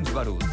James Barús.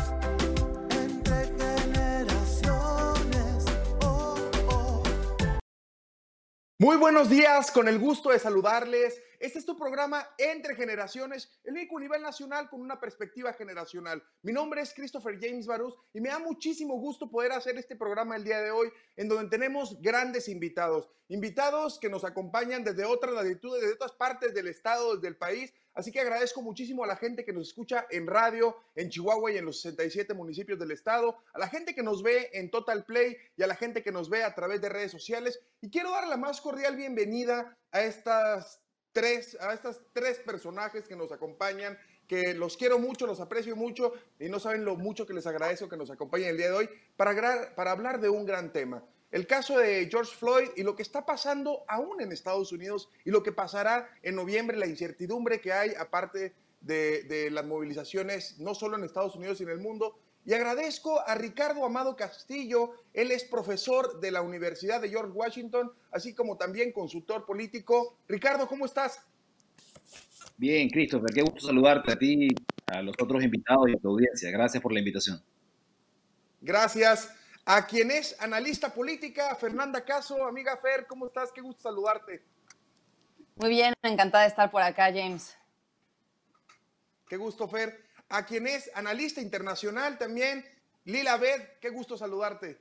Muy buenos días, con el gusto de saludarles. Este es tu programa Entre Generaciones, el único nivel nacional con una perspectiva generacional. Mi nombre es Christopher James Barús y me da muchísimo gusto poder hacer este programa el día de hoy, en donde tenemos grandes invitados. Invitados que nos acompañan desde otras latitudes, desde otras partes del estado, desde el país. Así que agradezco muchísimo a la gente que nos escucha en radio, en Chihuahua y en los 67 municipios del estado, a la gente que nos ve en Total Play y a la gente que nos ve a través de redes sociales. Y quiero dar la más cordial bienvenida a estas tres, a estos tres personajes que nos acompañan, que los quiero mucho, los aprecio mucho y no saben lo mucho que les agradezco que nos acompañen el día de hoy para, hablar de un gran tema. El caso de George Floyd y lo que está pasando aún en Estados Unidos y lo que pasará en noviembre, la incertidumbre que hay aparte de, de las movilizaciones, no solo en Estados Unidos, sino en el mundo. Y agradezco a Ricardo Amado Castillo, él es profesor de la Universidad de George Washington, así como también consultor político. Ricardo, ¿cómo estás? Bien, Christopher, qué gusto saludarte a ti, a los otros invitados y a tu audiencia. Gracias por la invitación. Gracias a quien es analista política, Fernanda Caso. Amiga Fer, ¿cómo estás? Qué gusto saludarte. Muy bien, encantada de estar por acá, James. Qué gusto, Fer. A quien es analista internacional también, Lila Bed, qué gusto saludarte.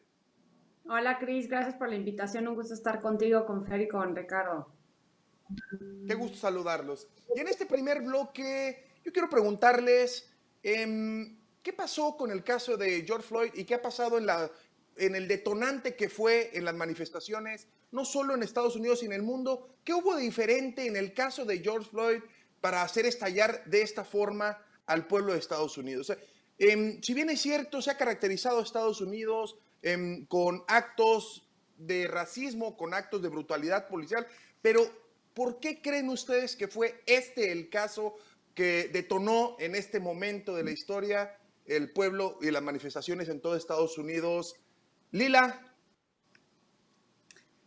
Hola, Cris, gracias por la invitación. Un gusto estar contigo, con Fer y con Ricardo. Qué gusto saludarlos. Y en este primer bloque, yo quiero preguntarles, eh, ¿qué pasó con el caso de George Floyd y qué ha pasado en la en el detonante que fue en las manifestaciones, no solo en Estados Unidos, sino en el mundo. ¿Qué hubo de diferente en el caso de George Floyd para hacer estallar de esta forma al pueblo de Estados Unidos? Eh, si bien es cierto, se ha caracterizado a Estados Unidos eh, con actos de racismo, con actos de brutalidad policial, pero ¿por qué creen ustedes que fue este el caso que detonó en este momento de la historia el pueblo y las manifestaciones en todo Estados Unidos Lila.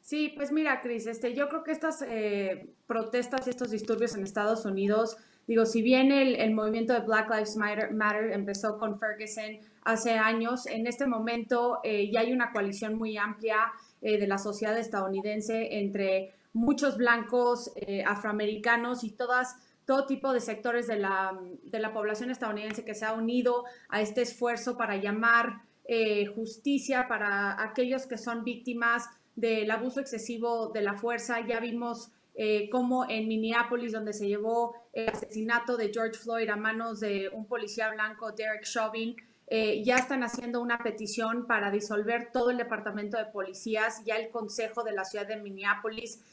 Sí, pues mira, Cris, este, yo creo que estas eh, protestas y estos disturbios en Estados Unidos, digo, si bien el, movimiento de Black Lives Matter, empezó con Ferguson hace años, en este momento eh, ya hay una coalición muy amplia eh, de la sociedad estadounidense entre muchos blancos, afroamericanos y todas todo tipo de sectores de la, de la población estadounidense que se ha unido a este esfuerzo para llamar eh, justicia para aquellos que son víctimas del abuso excesivo de la fuerza. Ya vimos eh, cómo en Minneapolis, donde se llevó el asesinato de George Floyd a manos de un policía blanco, Derek Chauvin, eh, ya están haciendo una petición para disolver todo el departamento de policías, ya el consejo de la ciudad de Minneapolis,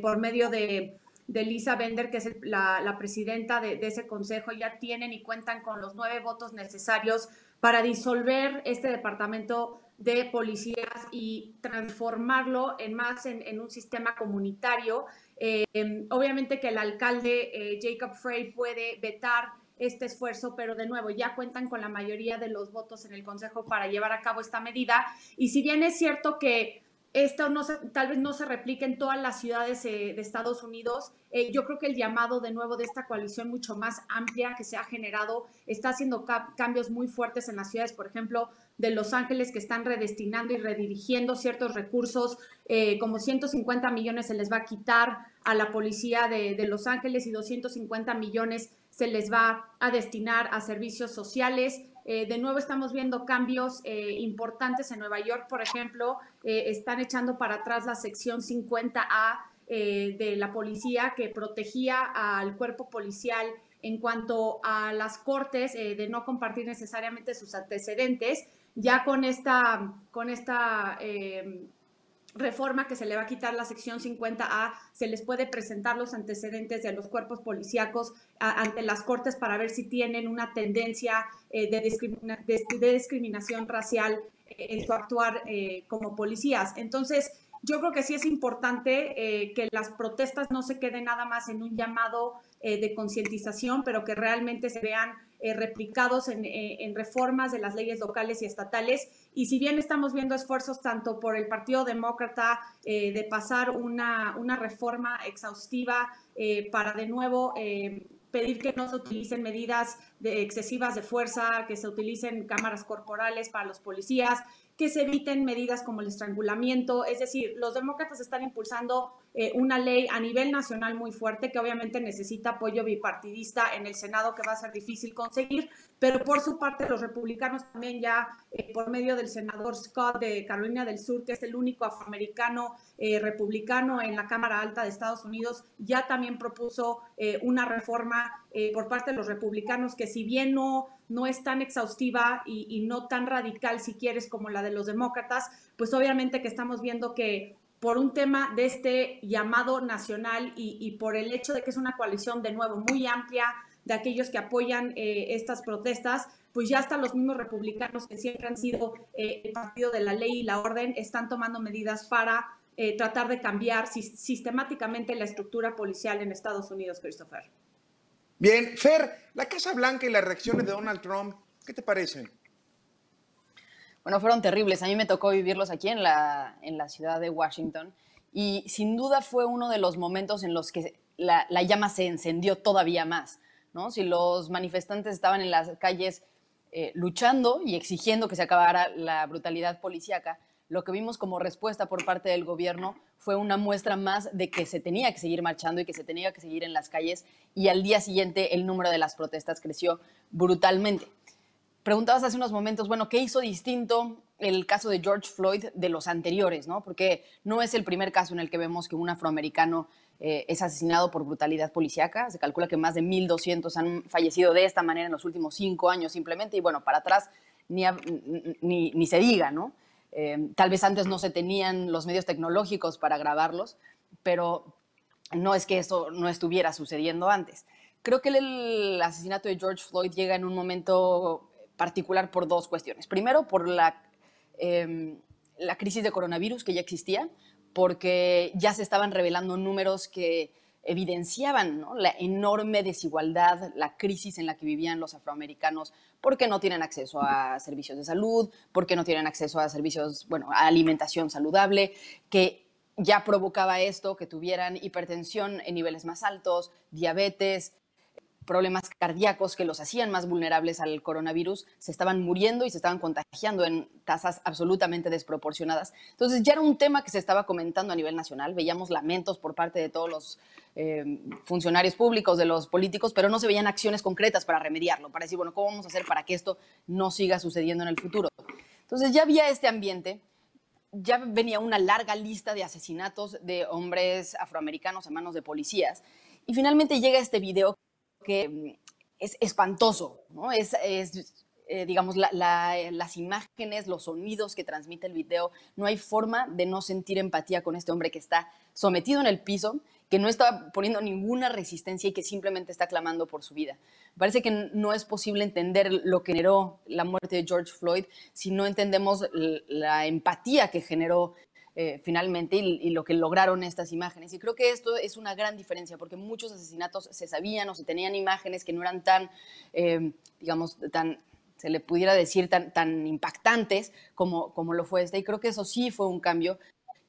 por medio de, Lisa Bender, que es la, presidenta de, de, ese consejo, ya tienen y cuentan con los nueve votos necesarios para disolver este departamento de policías y transformarlo en más en, un sistema comunitario. Eh, obviamente que el alcalde eh, Jacob Frey puede vetar este esfuerzo, pero de nuevo ya cuentan con la mayoría de los votos en el Consejo para llevar a cabo esta medida. Y si bien es cierto que esto no tal vez no se replique en todas las ciudades eh, de Estados Unidos. Eh, yo creo que el llamado de nuevo de esta coalición mucho más amplia que se ha generado está haciendo cambios muy fuertes en las ciudades, por ejemplo, de Los Ángeles, que están redestinando y redirigiendo ciertos recursos, eh, como 150 millones se les va a quitar a la policía de Los Ángeles y 250 millones se les va a destinar a servicios sociales. Eh, de nuevo estamos viendo cambios eh, importantes en Nueva York, por ejemplo, eh, están echando para atrás la sección 50A de la policía que protegía al cuerpo policial en cuanto a las cortes de no compartir necesariamente sus antecedentes. Ya con esta, con esta reforma que se le va a quitar la sección 50A, se les puede presentar los antecedentes de los cuerpos policíacos ante las cortes para ver si tienen una tendencia eh, de, discriminación racial eh, en su actuar eh, como policías. Entonces, yo creo que sí es importante que las protestas no se queden nada más en un llamado de concientización, pero que realmente se vean replicados en, en reformas de las leyes locales y estatales y si bien estamos viendo esfuerzos tanto por el Partido Demócrata de pasar una, una, reforma exhaustiva para de nuevo pedir que no se utilicen medidas de excesivas de fuerza, que se utilicen cámaras corporales para los policías, que se eviten medidas como el estrangulamiento. Es decir, los demócratas están impulsando eh, una ley a nivel nacional muy fuerte que obviamente necesita apoyo bipartidista en el Senado que va a ser difícil conseguir, pero por su parte los republicanos también ya eh, por medio del senador Scott de Carolina del Sur, que es el único afroamericano eh, republicano en la Cámara Alta de Estados Unidos, ya también propuso una reforma por parte de los republicanos que si bien no no es tan exhaustiva y, no tan radical, si quieres, como la de los demócratas, pues obviamente que estamos viendo que por un tema de este llamado nacional y, por el hecho de que es una coalición de nuevo muy amplia de aquellos que apoyan eh, estas protestas, pues ya hasta los mismos republicanos que siempre han sido eh, el partido de la ley y la orden están tomando medidas para eh, tratar de cambiar sistemáticamente la estructura policial en Estados Unidos, Christopher. Bien, Fer, la Casa Blanca y las reacciones de Donald Trump, ¿qué te parecen? Bueno, fueron terribles. A mí me tocó vivirlos aquí en la, en la ciudad de Washington y sin duda fue uno de los momentos en los que la, llama se encendió todavía más. ¿no? Si los manifestantes estaban en las calles eh, luchando y exigiendo que se acabara la brutalidad policíaca, lo que vimos como respuesta por parte del gobierno fue una muestra más de que se tenía que seguir marchando y que se tenía que seguir en las calles y al día siguiente el número de las protestas creció brutalmente. Preguntabas hace unos momentos, bueno, ¿qué hizo distinto el caso de George Floyd de los anteriores? ¿no? Porque no es el primer caso en el que vemos que un afroamericano eh, es asesinado por brutalidad policíaca. Se calcula que más de 1.200 han fallecido de esta manera en los últimos cinco años simplemente. Y bueno, para atrás ni, ni, se diga, ¿no? Eh, tal vez antes no se tenían los medios tecnológicos para grabarlos, pero no es que eso no estuviera sucediendo antes. Creo que el asesinato de George Floyd llega en un momento particular por dos cuestiones. Primero, por la, em, la crisis de coronavirus que ya existía, porque ya se estaban revelando números que evidenciaban la enorme desigualdad, la crisis en la que vivían los afroamericanos, porque no tienen acceso a servicios de salud, porque no tienen acceso a servicios, bueno, a alimentación saludable, que ya provocaba esto, que tuvieran hipertensión en niveles más altos, diabetes, problemas cardíacos que los hacían más vulnerables al coronavirus, se estaban muriendo y se estaban contagiando en tasas absolutamente desproporcionadas. Entonces ya era un tema que se estaba comentando a nivel nacional, veíamos lamentos por parte de todos los eh, funcionarios públicos, de los políticos, pero no se veían acciones concretas para remediarlo, para decir, bueno, ¿cómo vamos a hacer para que esto no siga sucediendo en el futuro? Entonces ya había este ambiente, ya venía una larga lista de asesinatos de hombres afroamericanos a manos de policías, y finalmente llega este video que mm, es espantoso, ¿no? Es, eh, digamos, las imágenes, los sonidos que transmite el video, no hay forma de no sentir empatía con este hombre que está sometido en el piso, que no está poniendo ninguna resistencia y que simplemente está clamando por su vida. Parece que no es posible entender lo que generó la muerte de George Floyd si no entendemos la empatía que generó eh, finalmente y, lo que lograron estas imágenes. Y creo que esto es una gran diferencia porque muchos asesinatos se sabían o se tenían imágenes que no eran tan, eh, digamos, tan se le pudiera decir tan, tan impactantes como, como lo fue este. Y creo que eso sí fue un cambio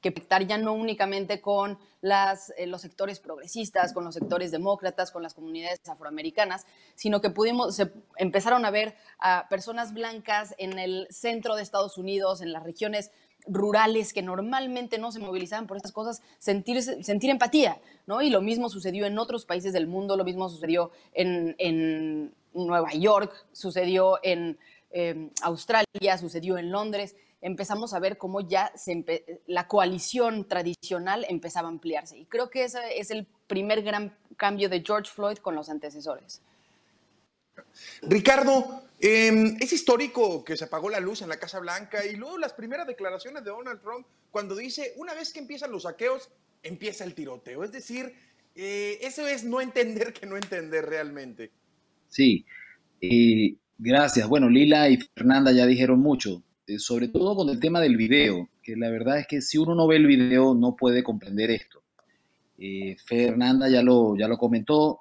que pactar ya no únicamente con las, eh, los sectores progresistas, con los sectores demócratas, con las comunidades afroamericanas, sino que pudimos, se empezaron a ver a personas blancas en el centro de Estados Unidos, en las regiones rurales que normalmente no se movilizaban por estas cosas, sentir, sentir empatía, ¿no? Y lo mismo sucedió en otros países del mundo, lo mismo sucedió en, Nueva York, sucedió en em, Australia, sucedió en Londres. Empezamos a ver cómo ya la coalición tradicional empezaba a ampliarse. Y creo que ese es el primer gran cambio de George Floyd con los antecesores. Ricardo, em, es histórico que se apagó la luz en la Casa Blanca y luego las primeras declaraciones de Donald Trump cuando dice, una vez que empiezan los saqueos, empieza el tiroteo. Es decir, eh, eso es no entender que no entender realmente. Sí, gracias. Bueno, Lila y Fernanda ya dijeron mucho, eh, sobre todo con el tema del video, que la verdad es que si uno no ve el video no puede comprender esto. Eh, Fernanda ya lo, ya lo comentó,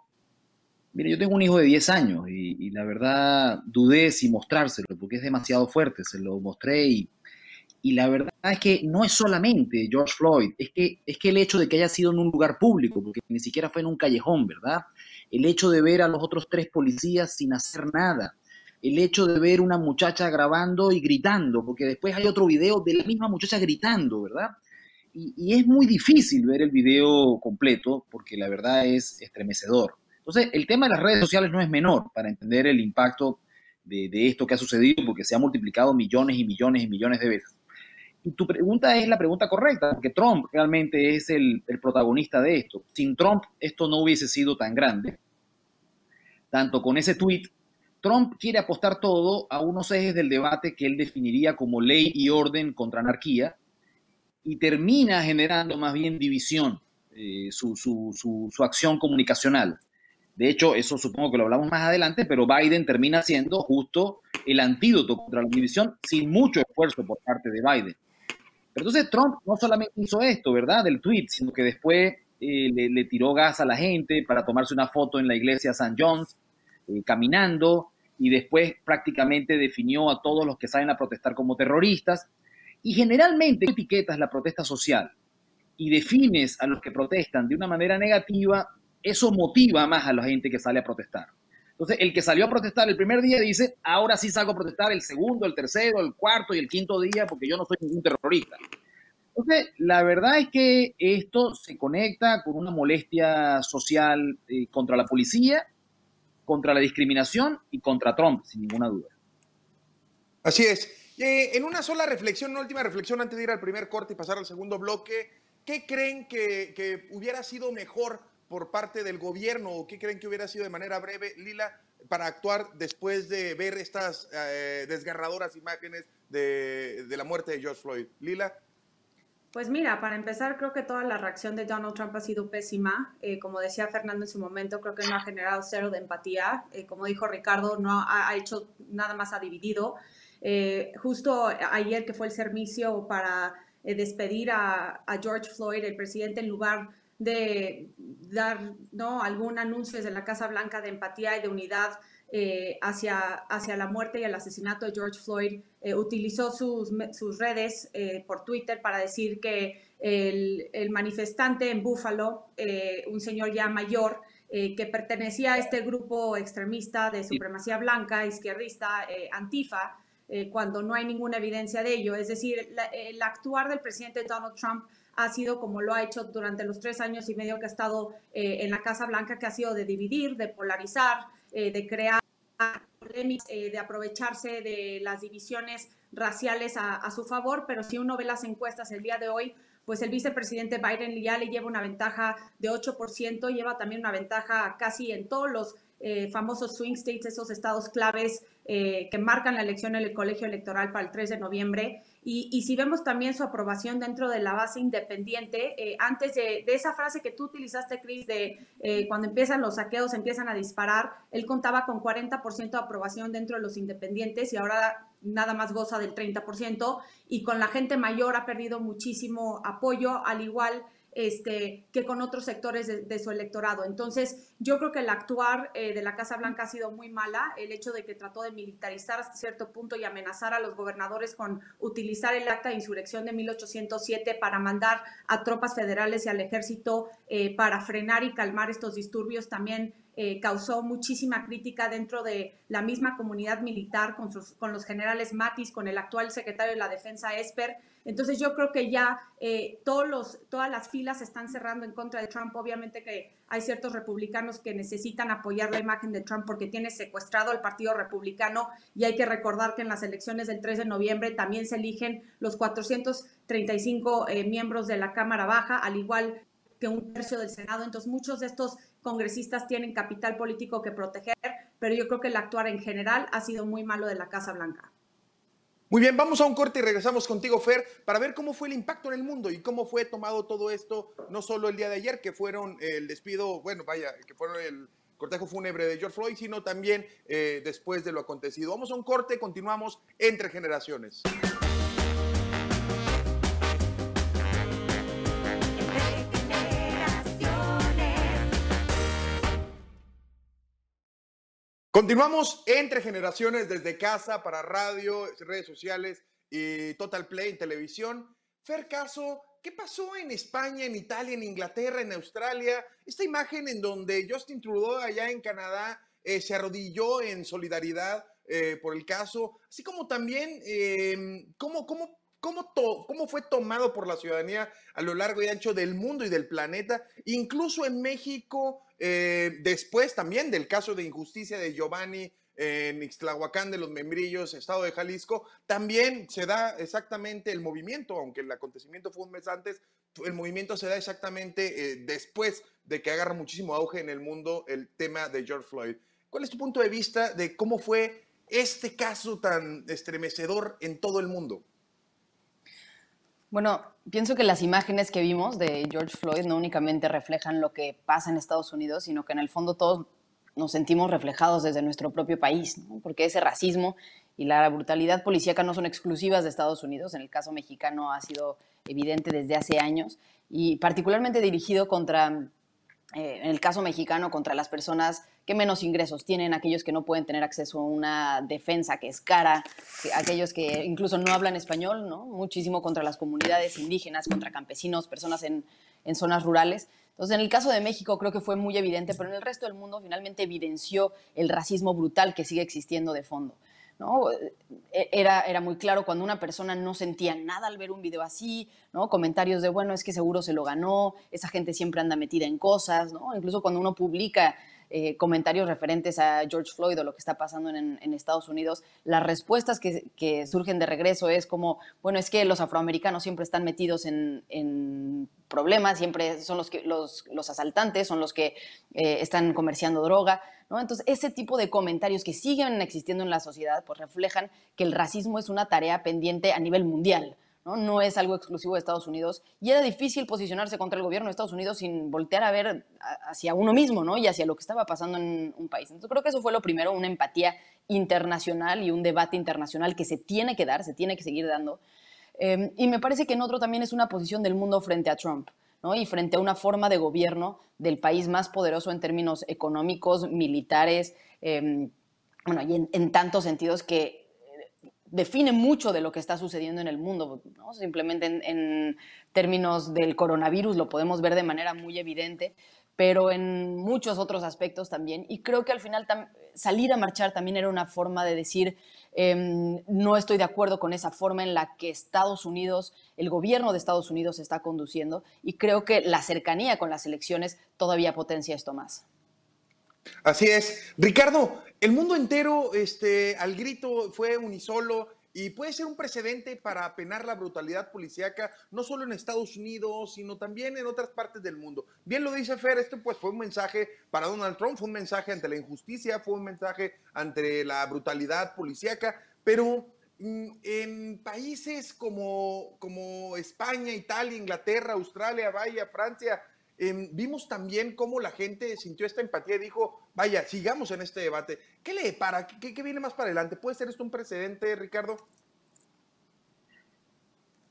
Mire, yo tengo un hijo de 10 años y, la verdad dudé si mostrárselo porque es demasiado fuerte. Se lo mostré y, y la verdad es que no es solamente George Floyd, es que, es que el hecho de que haya sido en un lugar público, porque ni siquiera fue en un callejón, ¿verdad? El hecho de ver a los otros tres policías sin hacer nada, el hecho de ver una muchacha grabando y gritando, porque después hay otro video de la misma muchacha gritando, ¿verdad? Y, es muy difícil ver el video completo porque la verdad es estremecedor. Entonces, el tema de las redes sociales no es menor para entender el impacto de, de esto que ha sucedido, porque se ha multiplicado millones y millones y millones de veces. Y tu pregunta es la pregunta correcta, porque Trump realmente es el, el, protagonista de esto. Sin Trump esto no hubiese sido tan grande. Tanto con ese tweet Trump quiere apostar todo a unos ejes del debate que él definiría como ley y orden contra anarquía y termina generando más bien división, eh, su, su, acción comunicacional. De hecho, eso supongo que lo hablamos más adelante, pero Biden termina siendo justo el antídoto contra la división sin mucho esfuerzo por parte de Biden. Pero entonces Trump no solamente hizo esto, ¿verdad? Del tweet, sino que después eh, le, tiró gas a la gente para tomarse una foto en la iglesia St. John's, eh, caminando, y después prácticamente definió a todos los que salen a protestar como terroristas. Y generalmente etiquetas la protesta social y defines a los que protestan de una manera negativa, eso motiva más a la gente que sale a protestar. Entonces, el que salió a protestar el primer día dice, ahora sí salgo a protestar el segundo, el tercero, el cuarto y el quinto día porque yo no soy ningún terrorista. Entonces, la verdad es que esto se conecta con una molestia social eh, contra la policía contra la discriminación y contra Trump, sin ninguna duda. Así es. Eh, en una sola reflexión, una última reflexión antes de ir al primer corte y pasar al segundo bloque, ¿qué creen que, hubiera sido mejor por parte del gobierno o qué creen que hubiera sido de manera breve, Lila, para actuar después de ver estas eh, desgarradoras imágenes de, de la muerte de George Floyd? Lila. Pues mira, para empezar, creo que toda la reacción de Donald Trump ha sido pésima. Eh, como decía Fernando en su momento, creo que no ha generado cero de empatía. Eh, como dijo Ricardo, no ha, hecho nada más, ha dividido. Eh, justo ayer que fue el servicio para despedir a, George Floyd, el presidente, en lugar de dar ¿no? algún anuncio desde la Casa Blanca de empatía y de unidad eh, hacia, hacia la muerte y el asesinato de George Floyd, eh, utilizó sus, sus redes eh, por Twitter para decir que el, el manifestante en Buffalo, un señor ya mayor, que pertenecía a este grupo extremista de supremacía blanca, izquierdista, Antifa, cuando no hay ninguna evidencia de ello. Es decir, el actuar del presidente Donald Trump ha sido como lo ha hecho durante los tres años y medio que ha estado en la Casa Blanca, que ha sido de dividir, de polarizar, de crear eh, de aprovecharse de las divisiones raciales a, su favor, pero si uno ve las encuestas el día de hoy, pues el vicepresidente Biden ya le lleva una ventaja de 8%, lleva también una ventaja casi en todos los eh, famosos swing states, esos estados claves eh, que marcan la elección en el colegio electoral para el 3 de noviembre. Y, si vemos también su aprobación dentro de la base independiente, eh, antes de, esa frase que tú utilizaste, Chris, de eh, cuando empiezan los saqueos, empiezan a disparar, él contaba con 40% de aprobación dentro de los independientes y ahora nada más goza del 30%. Y con la gente mayor ha perdido muchísimo apoyo, al igual este, que con otros sectores de, su electorado. Entonces, yo creo que el actuar eh, de la Casa Blanca ha sido muy mala, el hecho de que trató de militarizar hasta cierto punto y amenazar a los gobernadores con utilizar el acta de insurrección de 1807 para mandar a tropas federales y al ejército eh, para frenar y calmar estos disturbios, también eh, causó muchísima crítica dentro de la misma comunidad militar con, los generales Matis, con el actual secretario de la Defensa Esper. Entonces yo creo que ya todos los, todas las filas están cerrando en contra de Trump. Obviamente que hay ciertos republicanos que necesitan apoyar la imagen de Trump porque tiene secuestrado al Partido Republicano y hay que recordar que en las elecciones del 3 de noviembre también se eligen los 435 eh, miembros de la Cámara Baja, al igual que un tercio del Senado. Entonces muchos de estos congresistas tienen capital político que proteger, pero yo creo que el actuar en general ha sido muy malo de la Casa Blanca. Muy bien, vamos a un corte y regresamos contigo, Fer, para ver cómo fue el impacto en el mundo y cómo fue tomado todo esto, no solo el día de ayer, que fueron el despido, bueno, vaya, que fueron el cortejo fúnebre de George Floyd, sino también eh, después de lo acontecido. Vamos a un corte, continuamos entre generaciones. Continuamos entre generaciones desde casa para radio, redes sociales y Total Play en televisión. Fer Caso, ¿qué pasó en España, en Italia, en Inglaterra, en Australia? Esta imagen en donde Justin Trudeau allá en Canadá eh, se arrodilló en solidaridad eh, por el caso, así como también em, cómo, cómo, cómo, cómo fue tomado por la ciudadanía a lo largo y ancho del mundo y del planeta, incluso en México, eh, después también del caso de injusticia de Giovanni en Ixtlahuacán de los Membrillos, estado de Jalisco, también se da exactamente el movimiento, aunque el acontecimiento fue un mes antes, el movimiento se da exactamente después de que agarra muchísimo auge en el mundo el tema de George Floyd. ¿Cuál es tu punto de vista de cómo fue este caso tan estremecedor en todo el mundo? Bueno, pienso que las imágenes que vimos de George Floyd no únicamente reflejan lo que pasa en Estados Unidos, sino que en el fondo todos nos sentimos reflejados desde nuestro propio país, porque ese racismo y la brutalidad policíaca no son exclusivas de Estados Unidos, en el caso mexicano ha sido evidente desde hace años y particularmente dirigido contra eh, en el caso mexicano, contra las personas que menos ingresos tienen, aquellos que no pueden tener acceso a una defensa que es cara, aquellos que incluso no hablan español, ¿no? muchísimo contra las comunidades indígenas, contra campesinos, personas en, en zonas rurales. Entonces, en el caso de México creo que fue muy evidente, pero en el resto del mundo finalmente evidenció el racismo brutal que sigue existiendo de fondo. ¿No? E, era, era muy claro cuando una persona no sentía nada al ver un video así, ¿no? Comentarios de, bueno, es que seguro se lo ganó, esa gente siempre anda metida en cosas, ¿no? Incluso cuando uno publica eh, comentarios referentes a George Floyd o lo que está pasando en, Estados Unidos, las respuestas que, surgen de regreso es como, bueno, es que los afroamericanos siempre están metidos en, problemas, siempre son los, que, los, asaltantes, son los que eh, están comerciando droga. ¿No? Entonces, ese tipo de comentarios que siguen existiendo en la sociedad, pues reflejan que el racismo es una tarea pendiente a nivel mundial. ¿no? es algo exclusivo de Estados Unidos. Y era difícil posicionarse contra el gobierno de Estados Unidos sin voltear a ver hacia uno mismo ¿no? y hacia lo que estaba pasando en un país. Entonces creo que eso fue lo primero, una empatía internacional y un debate internacional que se tiene que dar, se tiene que seguir dando. Em, y me parece que en otro también es una posición del mundo frente a Trump. ¿No? y frente a una forma de gobierno del país más poderoso en términos económicos, militares, em, bueno, y en, tantos sentidos que define mucho de lo que está sucediendo en el mundo. Simplemente en, términos del coronavirus lo podemos ver de manera muy evidente, pero en muchos otros aspectos también. Y creo que al final salir a marchar también era una forma de decir, em, no estoy de acuerdo con esa forma en la que Estados Unidos, el gobierno de Estados Unidos está conduciendo, y creo que la cercanía con las elecciones todavía potencia esto más. Así es. Ricardo, el mundo entero este, al grito fue unisolo y puede ser un precedente para penar la brutalidad policíaca, no solo en Estados Unidos, sino también en otras partes del mundo. Bien lo dice Fer, este pues fue un mensaje para Donald Trump, fue un mensaje ante la injusticia, fue un mensaje ante la brutalidad policíaca, pero mm, en países como, como España, Italia, Inglaterra, Australia, vaya, Francia, Em, vimos también cómo la gente sintió esta empatía y dijo, vaya, sigamos en este debate. ¿Qué le para? ¿Qué, viene más para adelante? ¿Puede ser esto un precedente, Ricardo?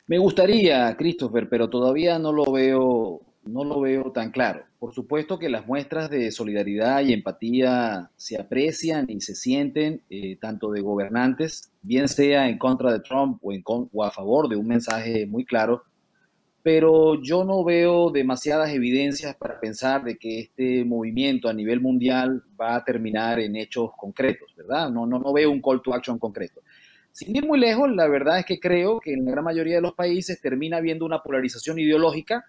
Me gustaría, Christopher, pero todavía no lo veo, no lo veo tan claro. Por supuesto que las muestras de solidaridad y empatía se aprecian y se sienten eh, tanto de gobernantes, bien sea en contra de Trump o, en, o a favor de un mensaje muy claro, pero yo no veo demasiadas evidencias para pensar de que este movimiento a nivel mundial va a terminar en hechos concretos, ¿verdad? No, no, no veo un call to action concreto. Sin ir muy lejos, la verdad es que creo que en la gran mayoría de los países termina habiendo una polarización ideológica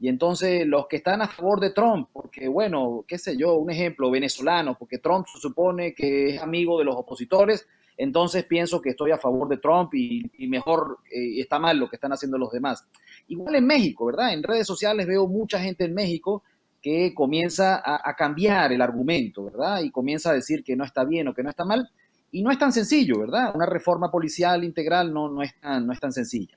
y entonces los que están a favor de Trump, porque bueno, qué sé yo, un ejemplo venezolano, porque Trump se supone que es amigo de los opositores, entonces pienso que estoy a favor de Trump y, mejor eh, está mal lo que están haciendo los demás. Igual en México, ¿verdad? En redes sociales veo mucha gente en México que comienza a, cambiar el argumento, ¿verdad? Y comienza a decir que no está bien o que no está mal. Y no es tan sencillo, ¿verdad? Una reforma policial integral no, no, es, tan, no es tan sencilla.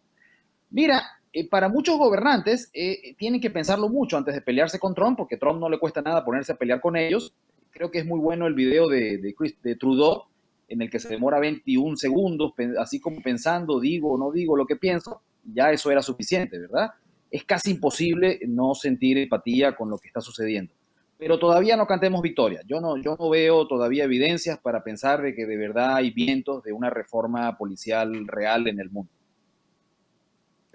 Mira, eh, para muchos gobernantes eh, tienen que pensarlo mucho antes de pelearse con Trump, porque Trump no le cuesta nada ponerse a pelear con ellos. Creo que es muy bueno el video de, de, de Trudeau, en el que se demora 21 segundos, así como pensando, digo o no digo lo que pienso, ya eso era suficiente, ¿verdad? Es casi imposible no sentir empatía con lo que está sucediendo. pero todavía no cantemos victoria. Yo no, yo no veo todavía evidencias para pensar de que de verdad hay vientos de una reforma policial real en el mundo.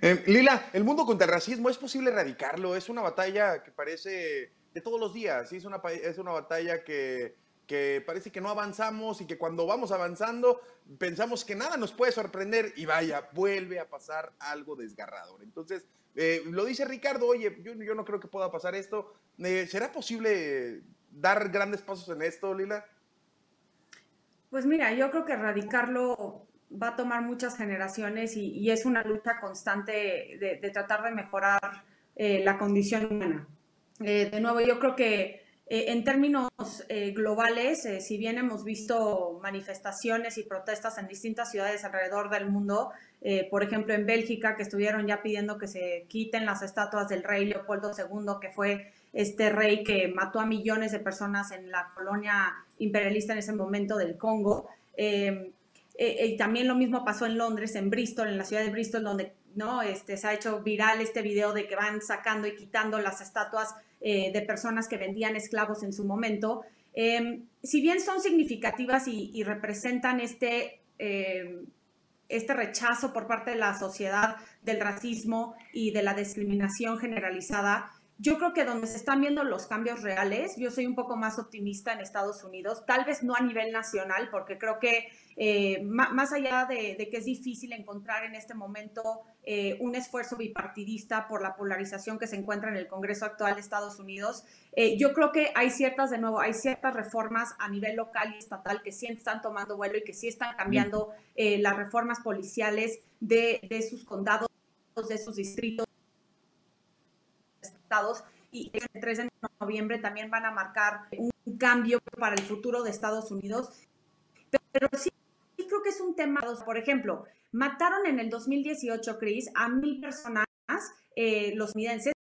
Eh, Lila, el mundo contra el racismo, ¿es posible erradicarlo? Es una batalla que parece de todos los días, ¿sí? es, una, es una batalla que, que parece que no avanzamos y que cuando vamos avanzando pensamos que nada nos puede sorprender y vaya, vuelve a pasar algo desgarrador. Entonces, eh, lo dice Ricardo, oye, yo, no creo que pueda pasar esto. Eh, ¿Será posible dar grandes pasos en esto, Lila? Pues mira, yo creo que erradicarlo va a tomar muchas generaciones y, es una lucha constante de, tratar de mejorar eh, la condición humana. De nuevo, yo creo que eh, en términos globales, si bien hemos visto manifestaciones y protestas en distintas ciudades alrededor del mundo, por ejemplo en Bélgica, que estuvieron ya pidiendo que se quiten las estatuas del rey Leopoldo II, que fue este rey que mató a millones de personas en la colonia imperialista en ese momento del Congo. Eh, y también lo mismo pasó en Londres, en Bristol, en la ciudad de Bristol, donde ¿no? este, se ha hecho viral este video de que van sacando y quitando las estatuas eh, de personas que vendían esclavos en su momento. Em, si bien son significativas y, representan este, em, este rechazo por parte de la sociedad del racismo y de la discriminación generalizada, yo creo que donde se están viendo los cambios reales, yo soy un poco más optimista en Estados Unidos, tal vez no a nivel nacional, porque creo que eh, más allá de, que es difícil encontrar en este momento eh, un esfuerzo bipartidista por la polarización que se encuentra en el Congreso actual de Estados Unidos, eh, yo creo que hay ciertas, de nuevo, hay ciertas reformas a nivel local y estatal que sí están tomando vuelo y que sí están cambiando las reformas policiales de, de sus condados, de sus distritos estados y el 3 de noviembre también van a marcar un cambio para el futuro de Estados Unidos. Pero sí creo que es un tema, por ejemplo, mataron en el 2018, Chris, a mil personas, eh, los midenses,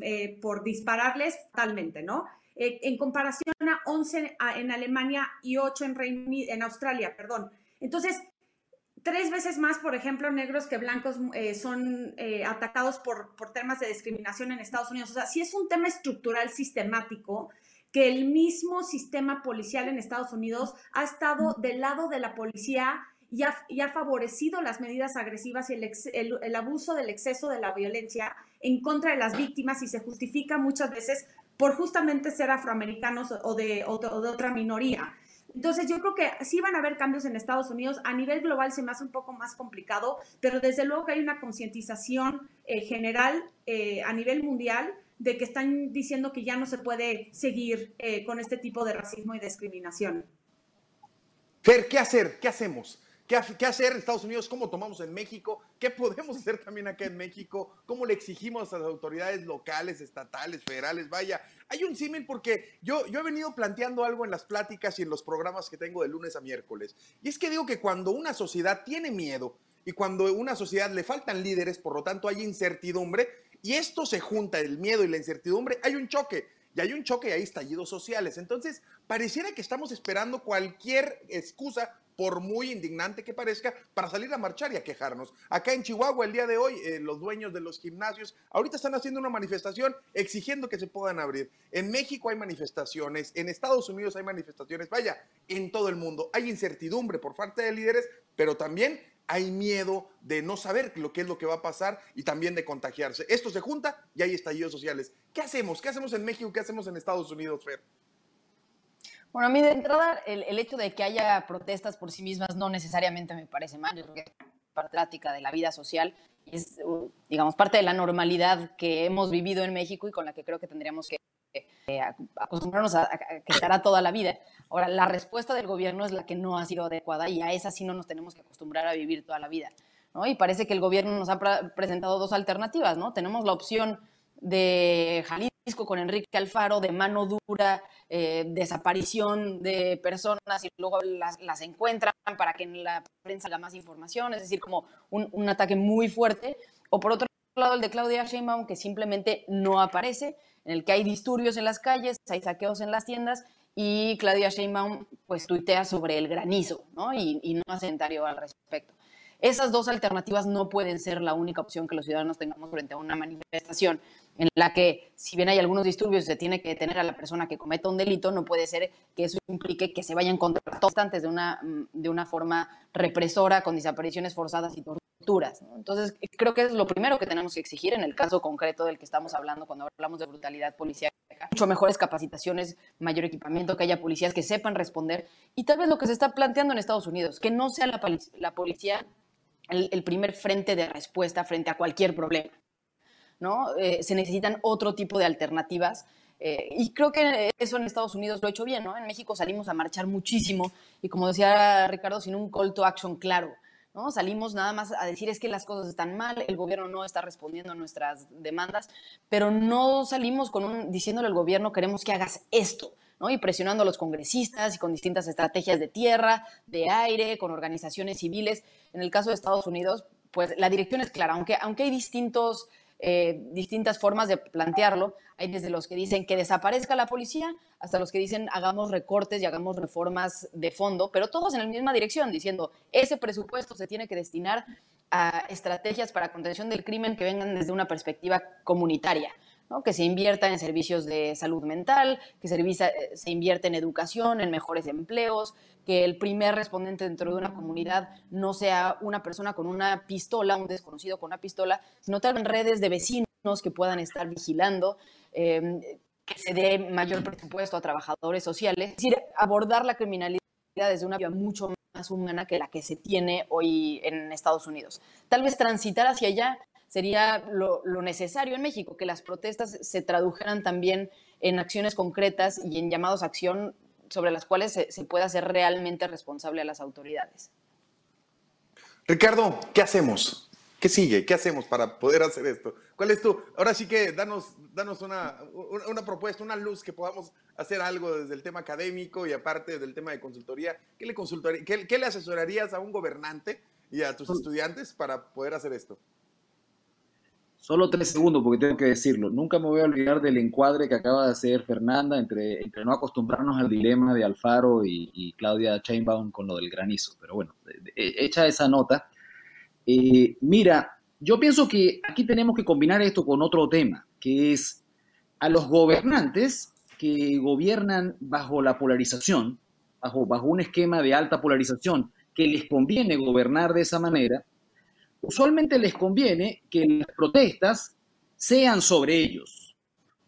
eh, por dispararles totalmente, ¿no? Eh, en comparación a 11 en Alemania y 8 en, en Australia, perdón. Entonces, tres veces más, por ejemplo, negros que blancos eh, son eh, atacados por, por temas de discriminación en Estados Unidos. O sea, sí es un tema estructural sistemático que el mismo sistema policial en Estados Unidos ha estado del lado de la policía y ha, y ha favorecido las medidas agresivas y el, el, abuso del exceso de la violencia en contra de las víctimas y se justifica muchas veces por justamente ser afroamericanos o de, o de otra minoría. Entonces yo creo que sí van a haber cambios en Estados Unidos. A nivel global se me hace un poco más complicado, pero desde luego que hay una concientización eh, general eh, a nivel mundial de que están diciendo que ya no se puede seguir eh, con este tipo de racismo y discriminación. Fer, ¿qué hacer? ¿Qué hacemos? ¿Qué, hacer en Estados Unidos? ¿Cómo tomamos en México? ¿Qué podemos hacer también acá en México? ¿Cómo le exigimos a las autoridades locales, estatales, federales? Vaya, hay un símil porque yo, yo he venido planteando algo en las pláticas y en los programas que tengo de lunes a miércoles. Y es que digo que cuando una sociedad tiene miedo y cuando una sociedad le faltan líderes, por lo tanto hay incertidumbre, y esto se junta, el miedo y la incertidumbre, hay un choque y hay un choque y hay estallidos sociales. Entonces, pareciera que estamos esperando cualquier excusa por muy indignante que parezca, para salir a marchar y a quejarnos. Acá en Chihuahua, el día de hoy, eh, los dueños de los gimnasios ahorita están haciendo una manifestación exigiendo que se puedan abrir. En México hay manifestaciones, en Estados Unidos hay manifestaciones, vaya, en todo el mundo. Hay incertidumbre por parte de líderes, pero también hay miedo de no saber lo que es lo que va a pasar y también de contagiarse. Esto se junta y hay estallidos sociales. ¿Qué hacemos? ¿Qué hacemos en México? ¿Qué hacemos en Estados Unidos, Fer? Bueno, a mí de entrada, el, hecho de que haya protestas por sí mismas no necesariamente me parece mal. Yo creo que es parte de la vida social es, digamos, parte de la normalidad que hemos vivido en México y con la que creo que tendríamos que acostumbrarnos a, que estará toda la vida. Ahora, la respuesta del gobierno es la que no ha sido adecuada y a esa sí no nos tenemos que acostumbrar a vivir toda la vida. ¿no? Y parece que el gobierno nos ha presentado dos alternativas. ¿no? Tenemos la opción de Jalisco con Enrique Alfaro de mano dura, eh, desaparición de personas y luego las, encuentran para que en la prensa haga más información, es decir, como un, ataque muy fuerte. O por otro lado, el de Claudia Sheinbaum, que simplemente no aparece, en el que hay disturbios en las calles, hay saqueos en las tiendas y Claudia Sheinbaum pues tuitea sobre el granizo, ¿no? Y, y no hace comentario al respecto. Esas dos alternativas no pueden ser la única opción que los ciudadanos tengamos frente a una manifestación. En la que si bien hay algunos disturbios se tiene que detener a la persona que cometa un delito, no puede ser que eso implique que se vayan contra todos de una, de una forma represora con desapariciones forzadas y torturas. Entonces, creo que es lo primero que tenemos que exigir en el caso concreto del que estamos hablando cuando hablamos de brutalidad policial. Mucho mejores capacitaciones, mayor equipamiento, que haya policías que sepan responder y tal vez lo que se está planteando en Estados Unidos, que no sea la policía el primer frente de respuesta frente a cualquier problema. ¿No? Eh, se necesitan otro tipo de alternativas. Eh, y creo que eso en Estados Unidos lo ha hecho bien, ¿no? En México salimos a marchar muchísimo y como decía Ricardo, sin un call to action claro, ¿no? Salimos nada más a decir es que las cosas están mal, el gobierno no está respondiendo a nuestras demandas, pero no salimos con un, diciéndole al gobierno queremos que hagas esto, ¿no? Y presionando a los congresistas y con distintas estrategias de tierra, de aire, con organizaciones civiles. En el caso de Estados Unidos, pues la dirección es clara, aunque, aunque hay distintos eh, distintas formas de plantearlo. Hay desde los que dicen que desaparezca la policía hasta los que dicen hagamos recortes y hagamos reformas de fondo, pero todos en la misma dirección, diciendo ese presupuesto se tiene que destinar a estrategias para contención del crimen que vengan desde una perspectiva comunitaria que se invierta en servicios de salud mental, que se, eh, se invierte en educación, en mejores empleos, que el primer respondente dentro de una comunidad no sea una persona con una pistola, un desconocido con una pistola, sino tal redes de vecinos que puedan estar vigilando, em, que se dé mayor presupuesto a trabajadores sociales, es decir, abordar la criminalidad desde una vía mucho más humana que la que se tiene hoy en Estados Unidos. Tal vez transitar hacia allá sería lo, necesario en México, que las protestas se tradujeran también en acciones concretas y en llamados a acción sobre las cuales se, pueda hacer realmente responsable a las autoridades. Ricardo, ¿qué hacemos? ¿Qué sigue? ¿Qué hacemos para poder hacer esto? ¿Cuál es tu? Ahora sí que danos, danos una, una, propuesta, una luz que podamos hacer algo desde el tema académico y aparte del tema de consultoría. ¿Qué le, consultoría, qué, qué le asesorarías a un gobernante y a tus estudiantes para poder hacer esto? Solo tres segundos porque tengo que decirlo. Nunca me voy a olvidar del encuadre que acaba de hacer Fernanda entre, entre no acostumbrarnos al dilema de Alfaro y, Claudia Chainbaum con lo del granizo. Pero bueno, hecha esa nota. Eh, mira, yo pienso que aquí tenemos que combinar esto con otro tema, que es a los gobernantes que gobiernan bajo la polarización, bajo, bajo un esquema de alta polarización, que les conviene gobernar de esa manera, usualmente les conviene que las protestas sean sobre ellos,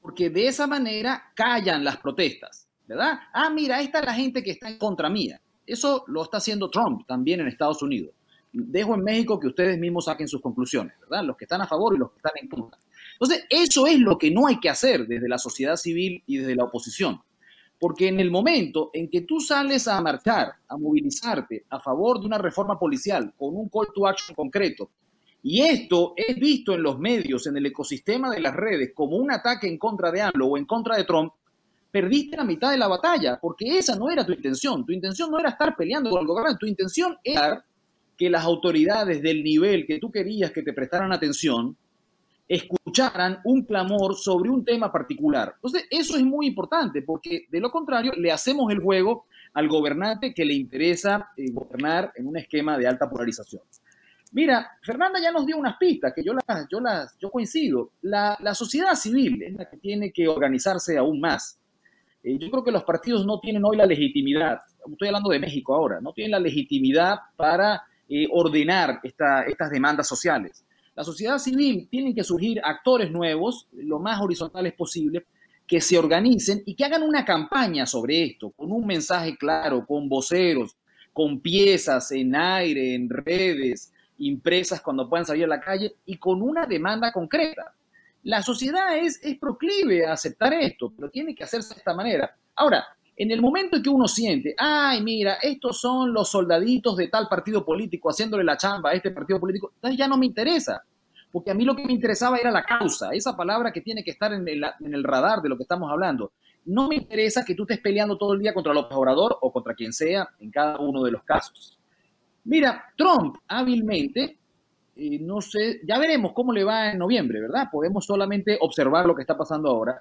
porque de esa manera callan las protestas, ¿verdad? Ah, mira, esta es la gente que está en contra mía. Eso lo está haciendo Trump también en Estados Unidos. Dejo en México que ustedes mismos saquen sus conclusiones, ¿verdad? Los que están a favor y los que están en contra. Entonces, eso es lo que no hay que hacer desde la sociedad civil y desde la oposición. Porque en el momento en que tú sales a marchar, a movilizarte a favor de una reforma policial con un call to action concreto, y esto es visto en los medios, en el ecosistema de las redes, como un ataque en contra de AMLO o en contra de Trump, perdiste la mitad de la batalla, porque esa no era tu intención. Tu intención no era estar peleando con el gobierno, tu intención era que las autoridades del nivel que tú querías que te prestaran atención escucharan un clamor sobre un tema particular. Entonces, eso es muy importante porque de lo contrario le hacemos el juego al gobernante que le interesa eh, gobernar en un esquema de alta polarización. Mira, Fernanda ya nos dio unas pistas que yo las, yo las, yo coincido. La, sociedad civil es la que tiene que organizarse aún más. Eh, yo creo que los partidos no tienen hoy la legitimidad, estoy hablando de México ahora, no tienen la legitimidad para eh, ordenar estas demandas sociales la sociedad civil tienen que surgir actores nuevos, lo más horizontales posible, que se organicen y que hagan una campaña sobre esto, con un mensaje claro, con voceros, con piezas en aire, en redes, impresas cuando puedan salir a la calle y con una demanda concreta. La sociedad es, es proclive a aceptar esto, pero tiene que hacerse de esta manera. Ahora, en el momento en que uno siente, ay, mira, estos son los soldaditos de tal partido político haciéndole la chamba a este partido político, entonces ya no me interesa, porque a mí lo que me interesaba era la causa, esa palabra que tiene que estar en el, radar de lo que estamos hablando. No me interesa que tú estés peleando todo el día contra López Obrador o contra quien sea en cada uno de los casos. Mira, Trump hábilmente, eh, no sé, ya veremos cómo le va en noviembre, ¿verdad? Podemos solamente observar lo que está pasando ahora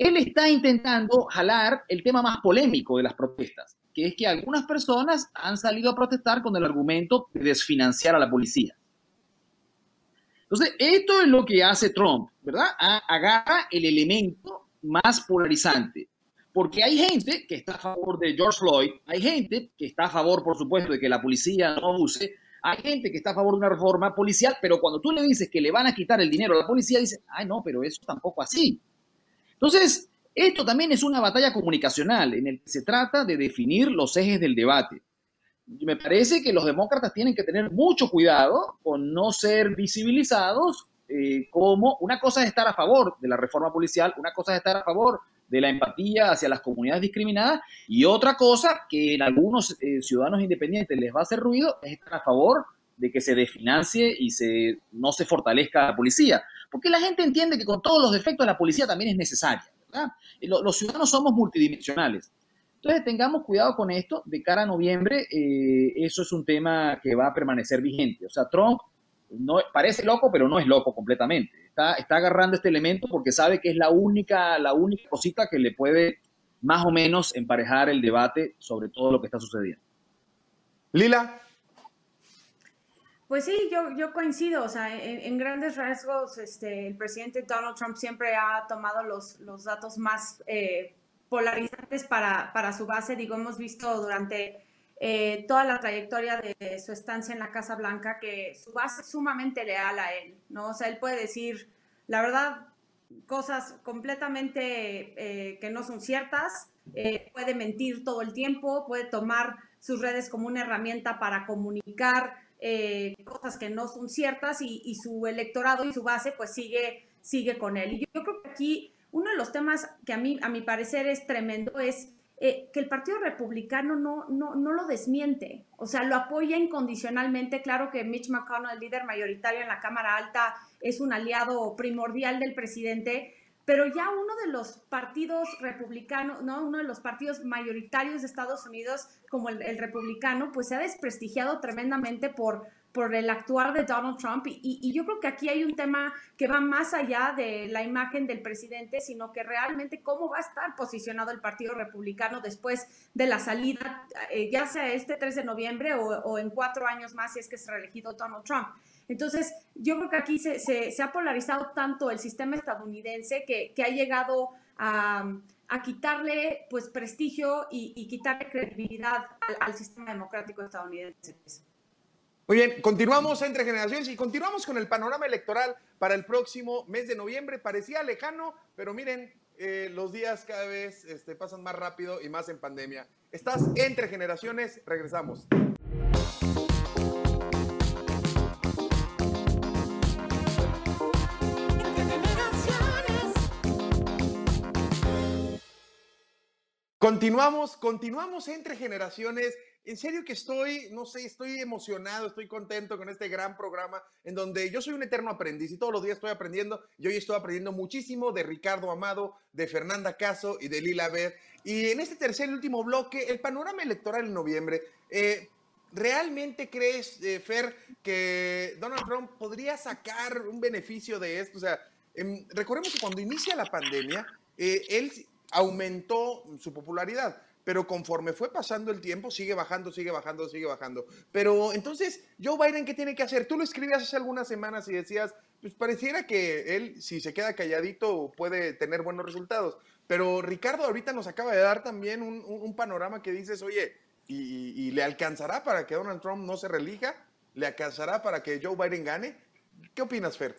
él está intentando jalar el tema más polémico de las protestas, que es que algunas personas han salido a protestar con el argumento de desfinanciar a la policía. Entonces, esto es lo que hace Trump, ¿verdad? Agarra el elemento más polarizante. Porque hay gente que está a favor de George Floyd, hay gente que está a favor, por supuesto, de que la policía no abuse, hay gente que está a favor de una reforma policial, pero cuando tú le dices que le van a quitar el dinero a la policía, dice, ay, no, pero eso tampoco así. Entonces, esto también es una batalla comunicacional en el que se trata de definir los ejes del debate me parece que los demócratas tienen que tener mucho cuidado con no ser visibilizados eh, como una cosa es estar a favor de la reforma policial, una cosa es estar a favor de la empatía hacia las comunidades discriminadas y otra cosa que en algunos eh, ciudadanos independientes les va a hacer ruido es estar a favor de que se desfinancie y se, no se fortalezca la policía. Porque la gente entiende que con todos los defectos la policía también es necesaria. Los ciudadanos somos multidimensionales. Entonces tengamos cuidado con esto. De cara a noviembre, eh, eso es un tema que va a permanecer vigente. O sea, Trump no, parece loco, pero no es loco completamente. Está, está agarrando este elemento porque sabe que es la única, la única cosita que le puede más o menos emparejar el debate sobre todo lo que está sucediendo. Lila. Pues sí, yo, yo coincido, o sea, en, grandes rasgos, este, el presidente Donald Trump siempre ha tomado los, los datos más eh, polarizantes para, para su base. Digo, hemos visto durante eh, toda la trayectoria de su estancia en la Casa Blanca que su base es sumamente leal a él, ¿no? O sea, él puede decir, la verdad, cosas completamente eh, que no son ciertas, puede mentir todo el tiempo, puede tomar sus redes como una herramienta para comunicar cosas que no son ciertas y, y, su electorado y su base pues sigue, sigue con él. Y yo creo que aquí uno de los temas que a mí, a mi parecer, es tremendo es eh, que el Partido Republicano no, no, no lo desmiente, o sea, lo apoya incondicionalmente. Claro que Mitch McConnell, el líder mayoritario en la Cámara Alta, es un aliado primordial del presidente, pero ya uno de los partidos republicanos, ¿no? Uno de los partidos mayoritarios de Estados Unidos, como el, republicano, pues se ha desprestigiado tremendamente por por el actuar de Donald Trump. Y, yo creo que aquí hay un tema que va más allá de la imagen del presidente, sino que realmente cómo va a estar posicionado el Partido Republicano después de la salida, eh, ya sea este 3 de noviembre o, en cuatro años más si es que es reelegido Donald Trump. Entonces, yo creo que aquí se, ha polarizado tanto el sistema estadounidense que, ha llegado a, quitarle pues prestigio y, quitarle credibilidad al sistema democrático estadounidense. Muy bien, continuamos entre generaciones y continuamos con el panorama electoral para el próximo mes de noviembre. Parecía lejano, pero miren, eh, los días cada vez este, pasan más rápido y más en pandemia. Estás entre generaciones, regresamos. Continuamos, continuamos entre generaciones en serio que estoy, no sé, estoy emocionado, estoy contento con este gran programa en donde yo soy un eterno aprendiz y todos los días estoy aprendiendo. Y hoy estoy aprendiendo muchísimo de Ricardo Amado, de Fernanda Caso y de Lila Bed. Y en este tercer y último bloque, el panorama electoral en noviembre. Eh, ¿Realmente crees, eh, Fer, que Donald Trump podría sacar un beneficio de esto? O sea, em, recordemos que cuando inicia la pandemia, eh, él aumentó su popularidad pero conforme fue pasando el tiempo, sigue bajando, sigue bajando, sigue bajando. Pero entonces, Joe Biden, ¿qué tiene que hacer? Tú lo escribías hace algunas semanas y decías, pues pareciera que él, si se queda calladito, puede tener buenos resultados. Pero Ricardo ahorita nos acaba de dar también un, panorama que dices, oye, y, y, le alcanzará para que Donald Trump no se relija? ¿Le alcanzará para que Joe Biden gane? ¿Qué opinas, Fer?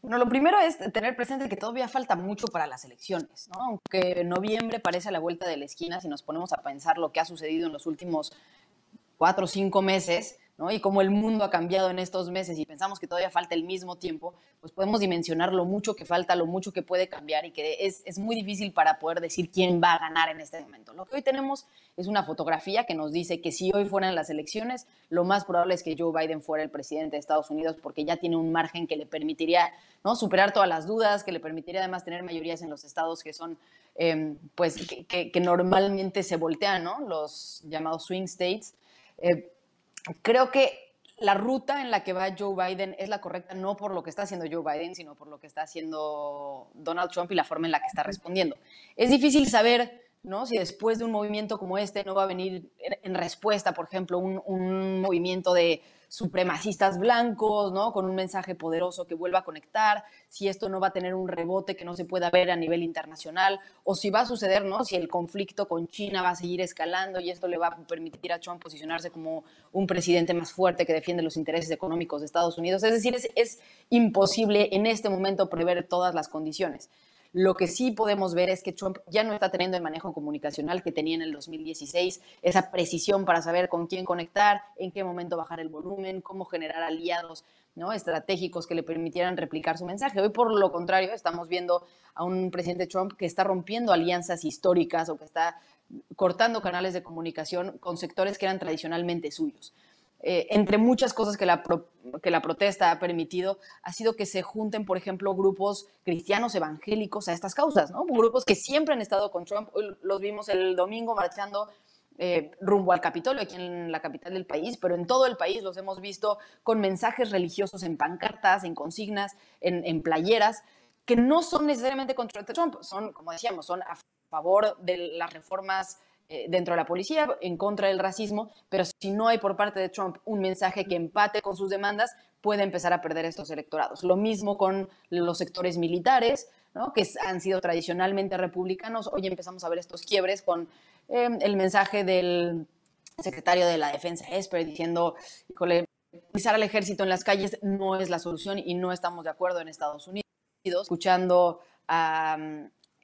Bueno, lo primero es tener presente que todavía falta mucho para las elecciones, ¿no? Aunque noviembre parece a la vuelta de la esquina, si nos ponemos a pensar lo que ha sucedido en los últimos cuatro o cinco meses, y cómo el mundo ha cambiado en estos meses y pensamos que todavía falta el mismo tiempo, pues podemos dimensionar lo mucho que falta, lo mucho que puede cambiar y que es, es muy difícil para poder decir quién va a ganar en este momento. Lo que hoy tenemos es una fotografía que nos dice que si hoy fueran las elecciones, lo más probable es que Joe Biden fuera el presidente de Estados Unidos porque ya tiene un margen que le permitiría ¿no? superar todas las dudas, que le permitiría además tener mayorías en los estados que son, em, pues, que, que, normalmente se voltean, ¿no? los llamados swing states. Eh, creo que la ruta en la que va Joe Biden es la correcta, no por lo que está haciendo Joe Biden, sino por lo que está haciendo Donald Trump y la forma en la que está respondiendo. Es difícil saber ¿no? Si después de un movimiento como este no va a venir en respuesta, por ejemplo, un, un movimiento de supremacistas blancos, ¿no? Con un mensaje poderoso que vuelva a conectar, si esto no va a tener un rebote que no se pueda ver a nivel internacional, o si va a suceder, ¿no? Si el conflicto con China va a seguir escalando y esto le va a permitir a Trump posicionarse como un presidente más fuerte que defiende los intereses económicos de Estados Unidos. Es decir, es, es imposible en este momento prever todas las condiciones. Lo que sí podemos ver es que Trump ya no está teniendo el manejo comunicacional que tenía en el 2016, esa precisión para saber con quién conectar, en qué momento bajar el volumen, cómo generar aliados ¿no? estratégicos que le permitieran replicar su mensaje. Hoy, por lo contrario, estamos viendo a un presidente Trump que está rompiendo alianzas históricas o que está cortando canales de comunicación con sectores que eran tradicionalmente suyos. Eh, entre muchas cosas que la, que la protesta ha permitido, ha sido que se junten, por ejemplo, grupos cristianos evangélicos a estas causas. Grupos que siempre han estado con Trump. los vimos el domingo marchando eh, rumbo al Capitolio, aquí en la capital del país, pero en todo el país los hemos visto con mensajes religiosos en pancartas, en consignas, en, en playeras, que no son necesariamente contra Trump, son, como decíamos, son a favor de las reformas dentro de la policía en contra del racismo, pero si no hay por parte de Trump un mensaje que empate con sus demandas, puede empezar a perder estos electorados. Lo mismo con los sectores militares, que han sido tradicionalmente republicanos. Hoy empezamos a ver estos quiebres con em, el mensaje del secretario de la Defensa, Esper, diciendo, híjole, pisar al ejército en las calles no es la solución y no estamos de acuerdo en Estados Unidos. Escuchando a,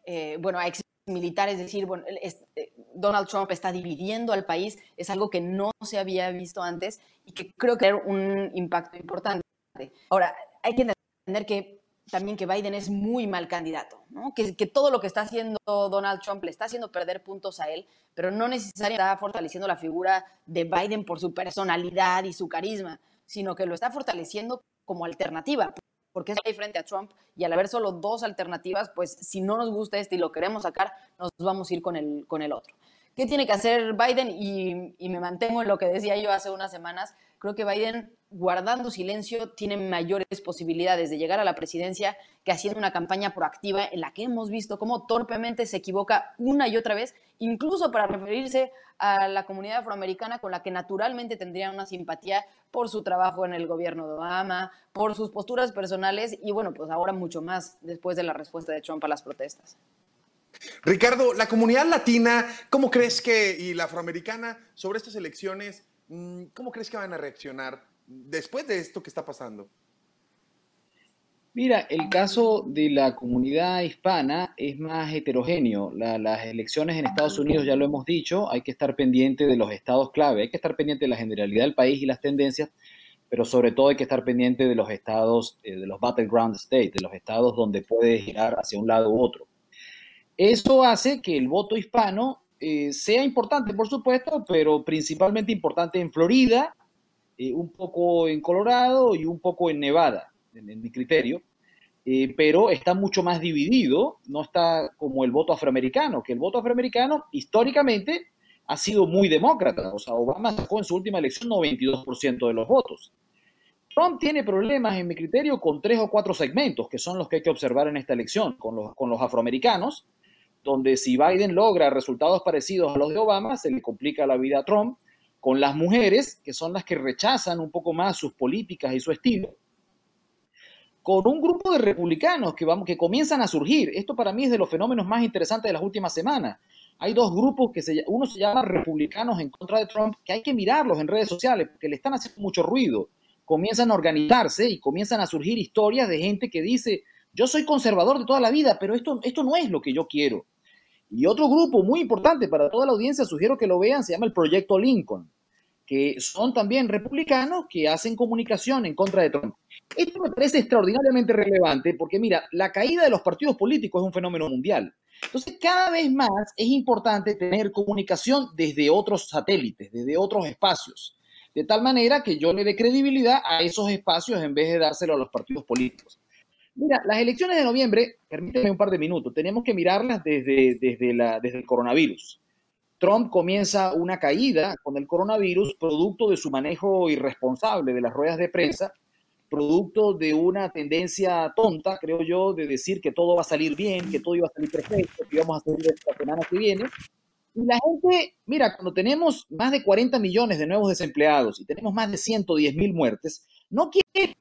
eh, bueno, a militares, decir, bueno, eh, Donald Trump está dividiendo al país, es algo que no se había visto antes y que creo que tiene un impacto importante. Ahora, hay que entender que también que Biden es muy mal candidato, que, que, todo lo que está haciendo Donald Trump le está haciendo perder puntos a él, pero no necesariamente está fortaleciendo la figura de Biden por su personalidad y su carisma, sino que lo está fortaleciendo como alternativa porque es ahí frente a Trump y al haber solo dos alternativas, pues si no nos gusta este y lo queremos sacar, nos vamos a ir con el, con el otro. ¿Qué tiene que hacer Biden? Y, y me mantengo en lo que decía yo hace unas semanas. Creo que Biden guardando silencio, tiene mayores posibilidades de llegar a la presidencia que haciendo una campaña proactiva en la que hemos visto cómo torpemente se equivoca una y otra vez, incluso para referirse a la comunidad afroamericana con la que naturalmente tendría una simpatía por su trabajo en el gobierno de Obama, por sus posturas personales y bueno, pues ahora mucho más después de la respuesta de Trump a las protestas. Ricardo, la comunidad latina, ¿cómo crees que, y la afroamericana, sobre estas elecciones, mm, ¿cómo crees que van a reaccionar? después de esto que está pasando? Mira, el caso de la comunidad hispana es más heterogéneo. las elecciones en Estados Unidos, ya lo hemos dicho, hay que estar pendiente de los estados clave, hay que estar pendiente de la generalidad del país y las tendencias, pero sobre todo hay que estar pendiente de los estados, eh, de los battleground states, de los estados donde puede girar hacia un lado u otro. Eso hace que el voto hispano eh, sea importante, por supuesto, pero principalmente importante en Florida, eh, un poco en Colorado y un poco en Nevada, en, mi criterio, eh, pero está mucho más dividido, no está como el voto afroamericano, que el voto afroamericano históricamente ha sido muy demócrata, o sea, Obama sacó en su última elección 92% de los votos. Trump tiene problemas, en mi criterio, con tres o cuatro segmentos, que son los que hay que observar en esta elección, con los, con los afroamericanos, donde si Biden logra resultados parecidos a los de Obama, se le complica la vida a Trump, con las mujeres, que son las que rechazan un poco más sus políticas y su estilo, con un grupo de republicanos que, vamos, que comienzan a surgir. Esto para mí es de los fenómenos más interesantes de las últimas semanas. Hay dos grupos que se, uno se llama republicanos en contra de Trump, que hay que mirarlos en redes sociales porque le están haciendo mucho ruido. Comienzan a organizarse y comienzan a surgir historias de gente que dice, yo soy conservador de toda la vida, pero esto, esto no es lo que yo quiero. Y otro grupo muy importante para toda la audiencia, sugiero que lo vean, se llama el Proyecto Lincoln que son también republicanos que hacen comunicación en contra de Trump. Esto me parece extraordinariamente relevante porque, mira, la caída de los partidos políticos es un fenómeno mundial. Entonces, cada vez más es importante tener comunicación desde otros satélites, desde otros espacios, de tal manera que yo le dé credibilidad a esos espacios en vez de dárselo a los partidos políticos. Mira, las elecciones de noviembre, permíteme un par de minutos, tenemos que mirarlas desde, desde, la, desde el coronavirus. Trump comienza una caída con el coronavirus producto de su manejo irresponsable de las ruedas de prensa, producto de una tendencia tonta, creo yo, de decir que todo va a salir bien, que todo iba a salir perfecto, que íbamos a salir esta semana que viene. Y la gente, mira, cuando tenemos más de 40 millones de nuevos desempleados y tenemos más de 110 mil muertes, no quiere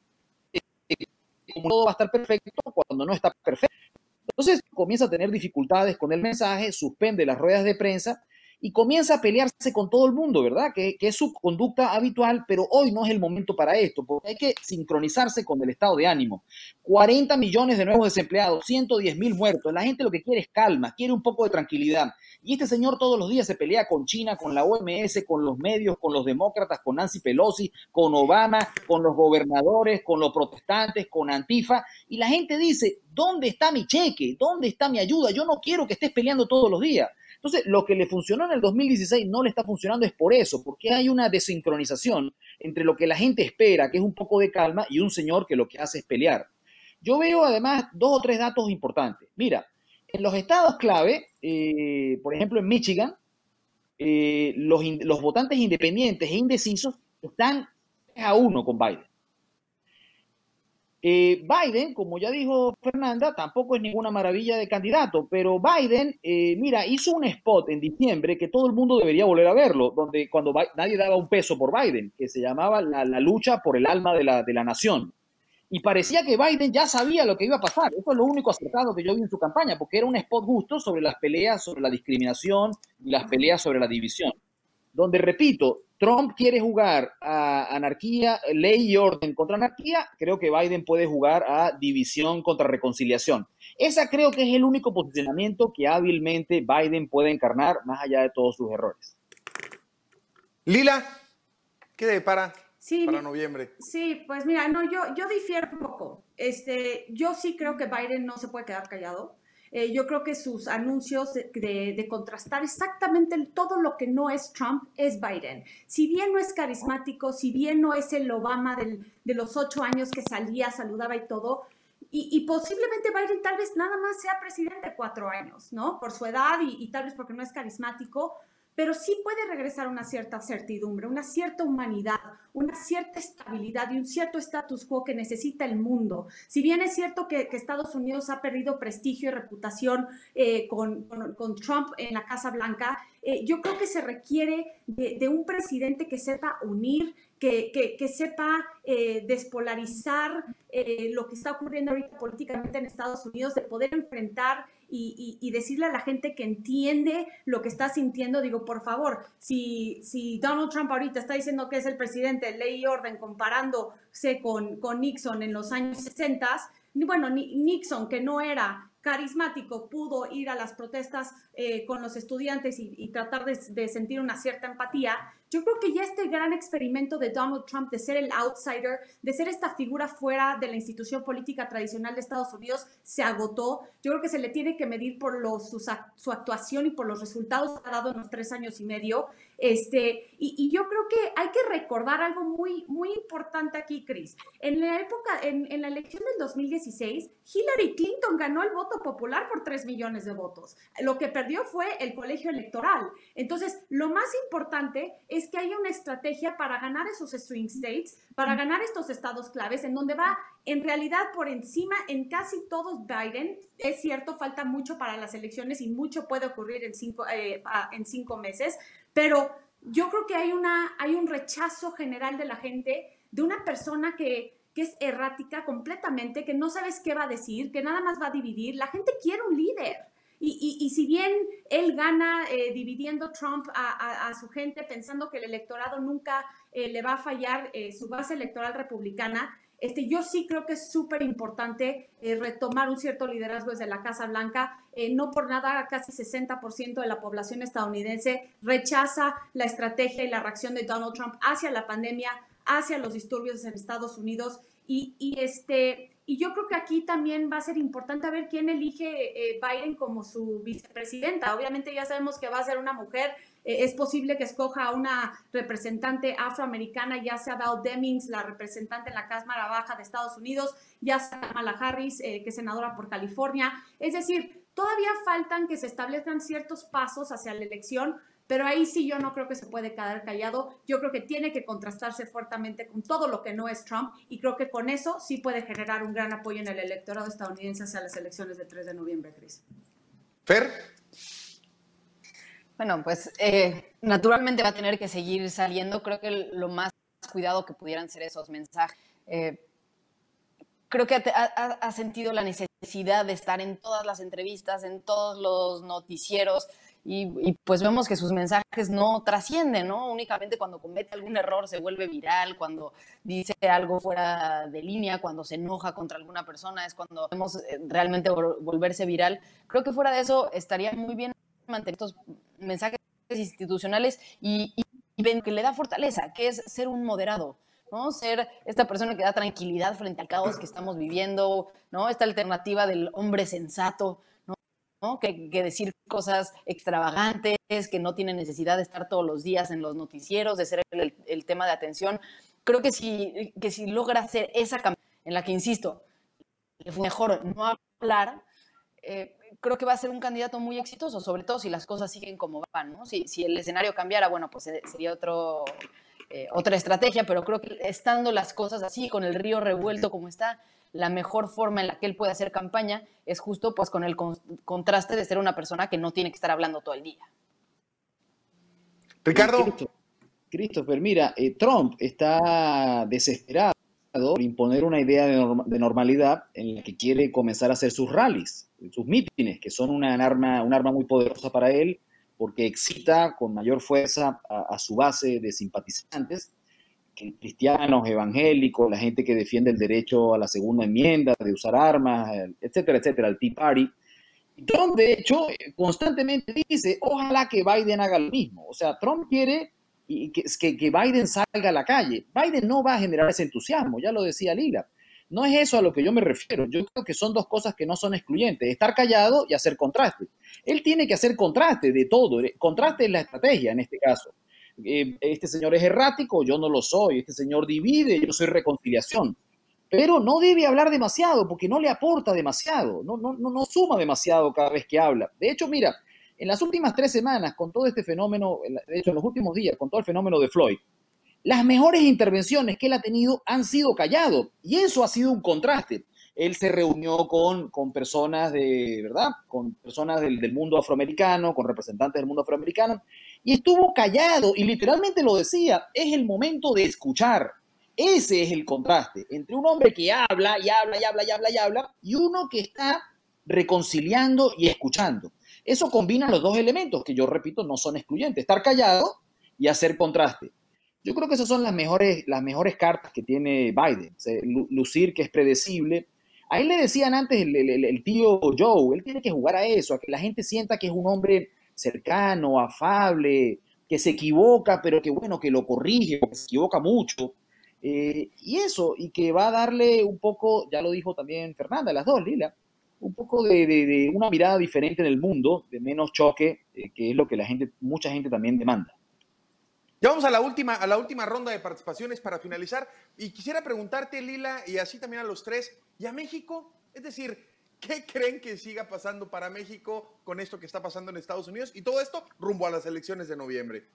como todo va a estar perfecto cuando no está perfecto. Entonces comienza a tener dificultades con el mensaje, suspende las ruedas de prensa y comienza a pelearse con todo el mundo, ¿verdad? Que, es su conducta habitual, pero hoy no es el momento para esto, porque hay que sincronizarse con el estado de ánimo. 40 millones de nuevos desempleados, 110 mil muertos. La gente lo que quiere es calma, quiere un poco de tranquilidad. Y este señor todos los días se pelea con China, con la OMS, con los medios, con los demócratas, con Nancy Pelosi, con Obama, con los gobernadores, con los protestantes, con Antifa. Y la gente dice, ¿dónde está mi cheque? ¿Dónde está mi ayuda? Yo no quiero que estés peleando todos los días. Entonces, lo que le funcionó en el 2016 no le está funcionando es por eso, porque hay una desincronización entre lo que la gente espera, que es un poco de calma, y un señor que lo que hace es pelear. Yo veo además dos o tres datos importantes. Mira, en los estados clave, eh, por ejemplo en Michigan, eh, los, los votantes independientes e indecisos están a uno con Biden. Eh, Biden, como ya dijo Fernanda, tampoco es ninguna maravilla de candidato, pero Biden, eh, mira, hizo un spot en diciembre que todo el mundo debería volver a verlo, donde cuando nadie daba un peso por Biden, que se llamaba la, lucha por el alma de la, de la, nación. Y parecía que Biden ya sabía lo que iba a pasar. Eso es lo único acertado que yo vi en su campaña, porque era un spot justo sobre las peleas sobre la discriminación y las peleas sobre la división. Donde, repito, Trump quiere jugar a anarquía, ley y orden contra anarquía, creo que Biden puede jugar a división contra reconciliación. Esa creo que es el único posicionamiento que hábilmente Biden puede encarnar, más allá de todos sus errores. Lila, ¿qué depara para noviembre? Sí, pues mira, no, yo, yo difiero un poco. Este, yo sí creo que Biden no se puede quedar callado. Eh, yo creo que sus anuncios de, contrastar exactamente todo lo que no es Trump es Biden. Si bien no es carismático, si bien no es el Obama de los ocho años que salía, saludaba y todo, y, posiblemente Biden tal vez nada más sea presidente cuatro años, ¿no? Por su edad y, y tal vez porque no es carismático, pero sí puede regresar una cierta certidumbre, una cierta humanidad, una cierta estabilidad y un cierto status quo que necesita el mundo. Si bien es cierto que, Estados Unidos ha perdido prestigio y reputación eh, con, Trump en la Casa Blanca, eh, yo creo que se requiere de, un presidente que sepa unir, que, sepa eh, despolarizar lo que está ocurriendo ahorita políticamente en Estados Unidos, de poder enfrentar y, decirle a la gente que entiende lo que está sintiendo, digo, por favor, si, si Donald Trump ahorita está diciendo que es el presidente de ley y orden comparándose con, con Nixon en los años 60, bueno, Nixon, que no era carismático, pudo ir a las protestas eh, con los estudiantes y, tratar de, sentir una cierta empatía, yo creo que ya este gran experimento de Donald Trump de ser el outsider, de ser esta figura fuera de la institución política tradicional de Estados Unidos, se agotó. Yo creo que se le tiene que medir por los, su, actuación y por los resultados que ha dado en los tres años y medio. Este, y, yo creo que hay que recordar algo muy, muy importante aquí, Chris. En la época, en, en la elección del 2016, Hillary Clinton ganó el voto popular por 3 millones de votos. Lo que perdió fue el colegio electoral. Entonces, lo más importante es que haya una estrategia para ganar esos swing states, para ganar estos estados claves, en donde va en realidad por encima en casi todos Biden. Es cierto, falta mucho para las elecciones y mucho puede ocurrir en cinco, eh, en cinco meses, pero yo creo que hay, una, hay un rechazo general de la gente de una persona que que es errática completamente, que no sabes qué va a decir, que nada más va a dividir. La gente quiere un líder. Y, si bien él gana eh, dividiendo Trump a, su gente, pensando que el electorado nunca eh, le va a fallar eh, su base electoral republicana, este, yo sí creo que es súper importante retomar un cierto liderazgo desde la Casa Blanca. no por nada, casi 60% de la población estadounidense rechaza la estrategia y la reacción de Donald Trump hacia la pandemia, hacia los disturbios en Estados Unidos. Y, y, este, y yo creo que aquí también va a ser importante ver quién elige eh, Biden como su vicepresidenta. Obviamente ya sabemos que va a ser una mujer. Eh, es posible que escoja a una representante afroamericana, ya sea Val Demings, la representante en la Cámara Baja de Estados Unidos, ya sea Kamala Harris, eh, que es senadora por California. Es decir, todavía faltan que se establezcan ciertos pasos hacia la elección, pero ahí sí yo no creo que se puede quedar callado. Yo creo que tiene que contrastarse fuertemente con todo lo que no es Trump y creo que con eso sí puede generar un gran apoyo en el electorado estadounidense hacia las elecciones de 3 de noviembre, Cris. Fer. Bueno, pues eh, naturalmente va a tener que seguir saliendo. Creo que lo más cuidado que pudieran ser esos mensajes. Eh, creo que ha, sentido la necesidad de estar en todas las entrevistas, en todos los noticieros, y, pues vemos que sus mensajes no trascienden, ¿no? Únicamente cuando comete algún error se vuelve viral, cuando dice algo fuera de línea, cuando se enoja contra alguna persona, es cuando vemos eh, realmente volverse viral. Creo que fuera de eso estaría muy bien mantener estos mensajes institucionales y, y ven que le da fortaleza, que es ser un moderado, ¿no? Ser esta persona que da tranquilidad frente al caos que estamos viviendo, ¿no? Esta alternativa del hombre sensato, ¿no? Que, decir cosas extravagantes, que no tiene necesidad de estar todos los días en los noticieros, de ser el, tema de atención. Creo que si, que si logra hacer esa campaña en la que, insisto, le fue mejor no hablar, eh, creo que va a ser un candidato muy exitoso, sobre todo si las cosas siguen como van, ¿no? Si, si el escenario cambiara, bueno, pues eh, sería otro, eh, otra estrategia, pero creo que estando las cosas así, con el río revuelto como está, la mejor forma en la que él puede hacer campaña es justo pues con el contraste de ser una persona que no tiene que estar hablando todo el día. Ricardo. Christopher, mira, eh, Trump está desesperado por imponer una idea de, normalidad en la que quiere comenzar a hacer sus rallies, sus mítines, que son una arma, un arma muy poderosa para él, porque excita con mayor fuerza a, su base de simpatizantes, cristianos, evangélicos, la gente que defiende el derecho a la segunda enmienda, de usar armas, etcétera, etcétera, el Tea Party. Trump, de hecho, constantemente dice, ojalá que Biden haga lo mismo. O sea, Trump quiere que, que, que Biden salga a la calle. Biden no va a generar ese entusiasmo, ya lo decía Lila. No es eso a lo que yo me refiero. Yo creo que son dos cosas que no son excluyentes. Estar callado y hacer contraste. Él tiene que hacer contraste de todo. Contraste es la estrategia en este caso. Eh, este señor es errático, yo no lo soy. Este señor divide, yo soy reconciliación. Pero no debe hablar demasiado porque no le aporta demasiado. No, no, no suma demasiado cada vez que habla. De hecho, mira, en las últimas tres semanas, con todo este fenómeno, de hecho, en los últimos días, con todo el fenómeno de Floyd, las mejores intervenciones que él ha tenido han sido callado y eso ha sido un contraste. Él se reunió con, con personas de, ¿verdad? Con personas del, del, mundo afroamericano, con representantes del mundo afroamericano, y estuvo callado y literalmente lo decía, es el momento de escuchar. Ese es el contraste entre un hombre que habla y habla y habla y habla y habla y uno que está reconciliando y escuchando. Eso combina los dos elementos que yo repito no son excluyentes, estar callado y hacer contraste. Yo creo que esas son las mejores, las mejores cartas que tiene Biden. lucir que es predecible. A él le decían antes el, tío Joe, él tiene que jugar a eso, a que la gente sienta que es un hombre cercano, afable, que se equivoca, pero que bueno, que lo corrige, porque se equivoca mucho. Eh, y eso, y que va a darle un poco, ya lo dijo también Fernanda, las dos, Lila, un poco de, una mirada diferente en el mundo, de menos choque, eh, que es lo que la gente, mucha gente también demanda. Ya vamos a la última, a la última ronda de participaciones para finalizar. Y quisiera preguntarte, Lila, y así también a los tres, ¿y a México? Es decir, ¿qué creen que siga pasando para México con esto que está pasando en Estados Unidos? Y todo esto rumbo a las elecciones de noviembre.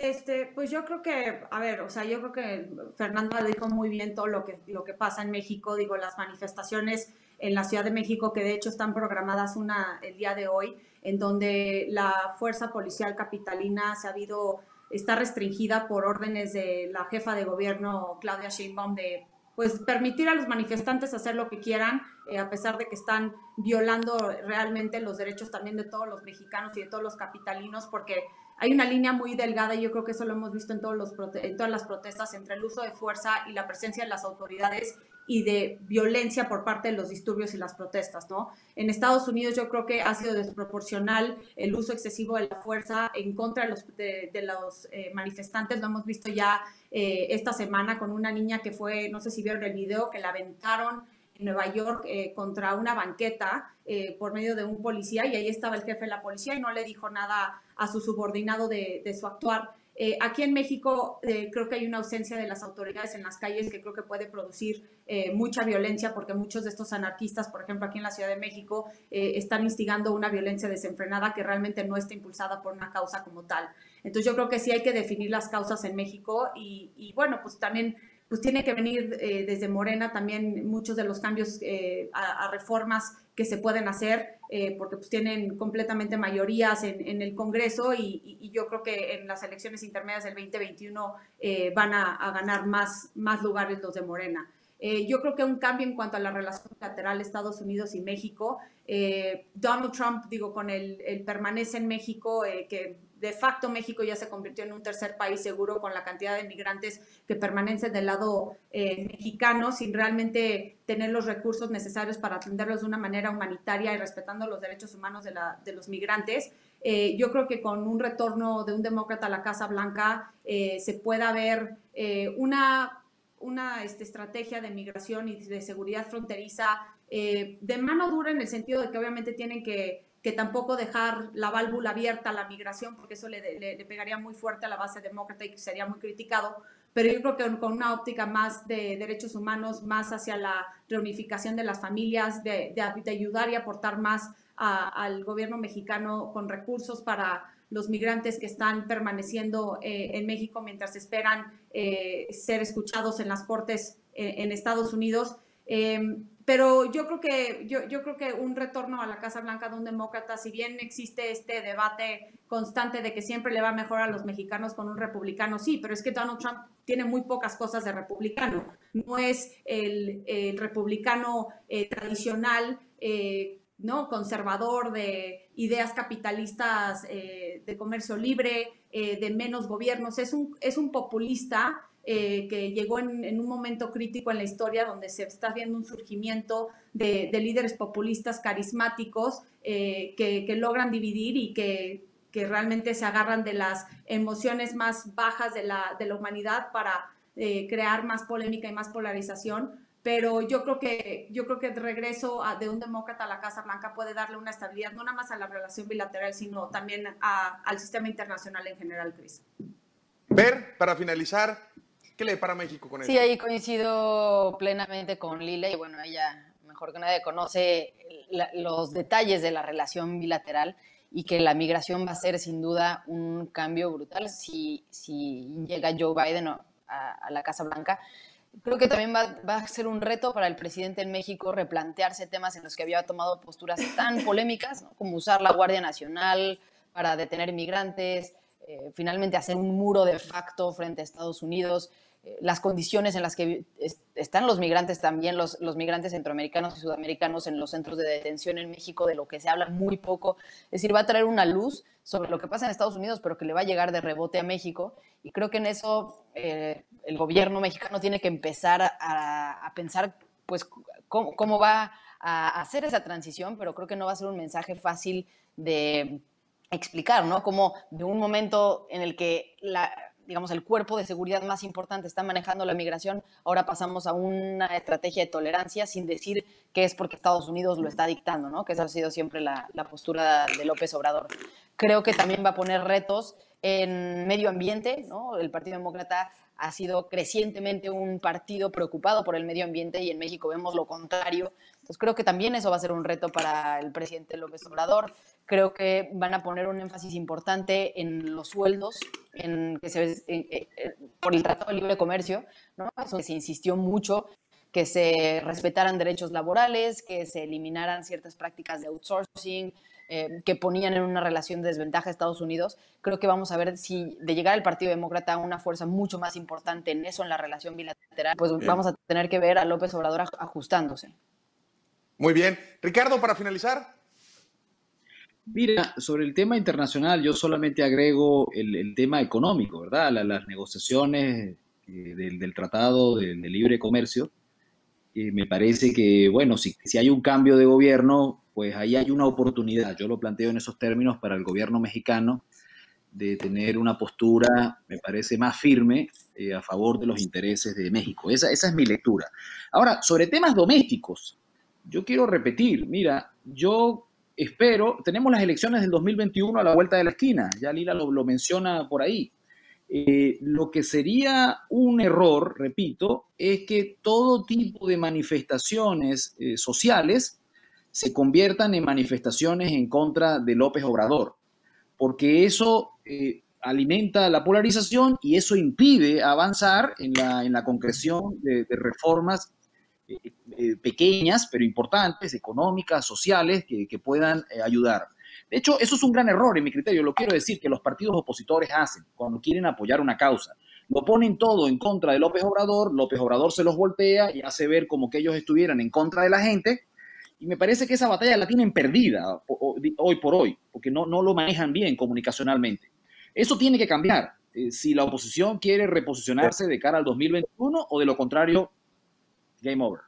Este, pues yo creo que, a ver, o sea, yo creo que Fernanda dijo muy bien todo lo que, lo que pasa en México, digo, las manifestaciones en la Ciudad de México, que de hecho están programadas una el día de hoy, en donde la fuerza policial capitalina se ha habido, está restringida por órdenes de la jefa de gobierno, Claudia Sheinbaum, de pues permitir a los manifestantes hacer lo que quieran, eh, a pesar de que están violando realmente los derechos también de todos los mexicanos y de todos los capitalinos, porque hay una línea muy delgada y yo creo que eso lo hemos visto en, todos los, en todas las protestas entre el uso de fuerza y la presencia de las autoridades y de violencia por parte de los disturbios y las protestas, ¿no? En Estados Unidos yo creo que ha sido desproporcional el uso excesivo de la fuerza en contra de los, de, los eh, manifestantes, lo hemos visto ya eh, esta semana con una niña que fue, no sé si vieron el video, que la aventaron en Nueva York eh, contra una banqueta por medio de un policía y ahí estaba el jefe de la policía y no le dijo nada a su subordinado de, de su actuar. Eh, aquí en México eh, creo que hay una ausencia de las autoridades en las calles que creo que puede producir eh, mucha violencia porque muchos de estos anarquistas, por ejemplo, aquí en la Ciudad de México, están instigando una violencia desenfrenada que realmente no está impulsada por una causa como tal. Entonces yo creo que sí hay que definir las causas en México y, y bueno, pues también pues tiene que venir eh, desde Morena también muchos de los cambios eh, a, reformas que se pueden hacer, eh, porque pues tienen completamente mayorías en, el Congreso y, yo creo que en las elecciones intermedias del 2021 van a, ganar más, más lugares los de Morena. yo creo que un cambio en cuanto a la relación bilateral Estados Unidos y México. Donald Trump, digo, con el, el permanece en México, que de facto México ya se convirtió en un tercer país seguro con la cantidad de migrantes que permanecen del lado eh, mexicano sin realmente tener los recursos necesarios para atenderlos de una manera humanitaria y respetando los derechos humanos de, los migrantes. Eh, yo creo que con un retorno de un demócrata a la Casa Blanca eh, se pueda ver una, una este, estrategia de migración y de seguridad fronteriza de mano dura en el sentido de que obviamente tienen que que tampoco dejar la válvula abierta a la migración, porque eso le, le, pegaría muy fuerte a la base demócrata y sería muy criticado. Pero yo creo que con una óptica más de derechos humanos, más hacia la reunificación de las familias, de, de, ayudar y aportar más al gobierno mexicano con recursos para los migrantes que están permaneciendo eh, en México mientras esperan eh, ser escuchados en las cortes eh, en Estados Unidos. Pero yo creo que yo, yo, creo que un retorno a la Casa Blanca de un demócrata, si bien existe este debate constante de que siempre le va mejor a los mexicanos con un republicano, sí, pero es que Donald Trump tiene muy pocas cosas de republicano. No es el, republicano eh, tradicional, eh, ¿no? conservador de ideas capitalistas, eh, de comercio libre, de menos gobiernos. Es un, es un populista eh, que llegó en, un momento crítico en la historia donde se está viendo un surgimiento de, líderes populistas carismáticos eh, que, logran dividir y que, realmente se agarran de las emociones más bajas de la, humanidad para eh, crear más polémica y más polarización. Pero yo creo que yo creo que el regreso de un demócrata a la Casa Blanca puede darle una estabilidad no nada más a la relación bilateral, sino también al sistema internacional en general, Cris. Ver, para finalizar, ¿Qué le para México con eso? Sí, ahí coincido plenamente con Lila y bueno, ella mejor que nadie conoce los detalles de la relación bilateral y que la migración va a ser sin duda un cambio brutal si, si llega Joe Biden a, la Casa Blanca. Creo que también va, va, a ser un reto para el presidente en México replantearse temas en los que había tomado posturas tan polémicas, como usar la Guardia Nacional para detener migrantes, eh, finalmente hacer un muro de facto frente a Estados Unidos. Las condiciones en las que están los migrantes también, los, los, migrantes centroamericanos y sudamericanos en los centros de detención en México, de lo que se habla muy poco. Es decir, va a traer una luz sobre lo que pasa en Estados Unidos, pero que le va a llegar de rebote a México. Y creo que en eso eh, el gobierno mexicano tiene que empezar a, pensar pues, cómo, cómo va a hacer esa transición, pero creo que no va a ser un mensaje fácil de explicar, ¿no? Como de un momento en el que la, digamos, el cuerpo de seguridad más importante está manejando la migración, ahora pasamos a una estrategia de tolerancia sin decir que es porque Estados Unidos lo está dictando, ¿no? Que esa ha sido siempre la, postura de López Obrador. Creo que también va a poner retos en medio ambiente, ¿no? El Partido Demócrata ha sido crecientemente un partido preocupado por el medio ambiente y en México vemos lo contrario. Entonces creo que también eso va a ser un reto para el presidente López Obrador. Creo que van a poner un énfasis importante en los sueldos, en que se, por el Tratado de Libre Comercio, ¿no? Eso se insistió mucho que se respetaran derechos laborales, que se eliminaran ciertas prácticas de outsourcing, eh, que ponían en una relación de desventaja a Estados Unidos. Creo que vamos a ver si de llegar al Partido Demócrata a una fuerza mucho más importante en eso, en la relación bilateral, pues vamos a tener que ver a López Obrador ajustándose. Muy bien. Ricardo, para finalizar. Mira, sobre el tema internacional, yo solamente agrego el, tema económico, ¿verdad? las negociaciones eh, del, Tratado de, Libre Comercio. Eh, me parece que, bueno, si, si, hay un cambio de gobierno, pues ahí hay una oportunidad. Yo lo planteo en esos términos para el gobierno mexicano de tener una postura, me parece, más firme eh, a favor de los intereses de México. Esa, esa es mi lectura. Ahora, sobre temas domésticos, yo quiero repetir, mira, yo espero, tenemos las elecciones del 2021 a la vuelta de la esquina, ya Lila lo, menciona por ahí. Eh, lo que sería un error, repito, es que todo tipo de manifestaciones eh, sociales se conviertan en manifestaciones en contra de López Obrador, porque eso eh, alimenta la polarización y eso impide avanzar en la, concreción de, reformas pequeñas pero importantes, económicas, sociales, que puedan ayudar. De hecho, eso es un gran error en mi criterio, lo quiero decir, que los partidos opositores hacen cuando quieren apoyar una causa. Lo ponen todo en contra de López Obrador, López Obrador se los voltea y hace ver como que ellos estuvieran en contra de la gente, y me parece que esa batalla la tienen perdida hoy por hoy, porque no, no lo manejan bien comunicacionalmente. Eso tiene que cambiar eh, si la oposición quiere reposicionarse de cara al 2021 o de lo contrario, game over.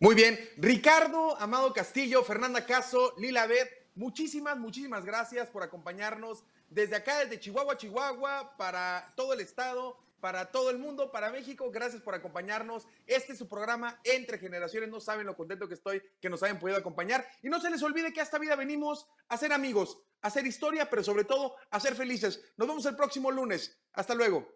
Muy bien. Ricardo, Amado Castillo, Fernanda Caso, Lila Beth, Muchísimas, muchísimas gracias por acompañarnos desde acá, desde Chihuahua, Chihuahua, para todo el estado, para todo el mundo, para México. Gracias por acompañarnos. Este es su programa Entre Generaciones. No saben lo contento que estoy que nos hayan podido acompañar. Y no se les olvide que a esta vida venimos a ser amigos, a hacer historia, pero sobre todo a ser felices. Nos vemos el próximo lunes. Hasta luego.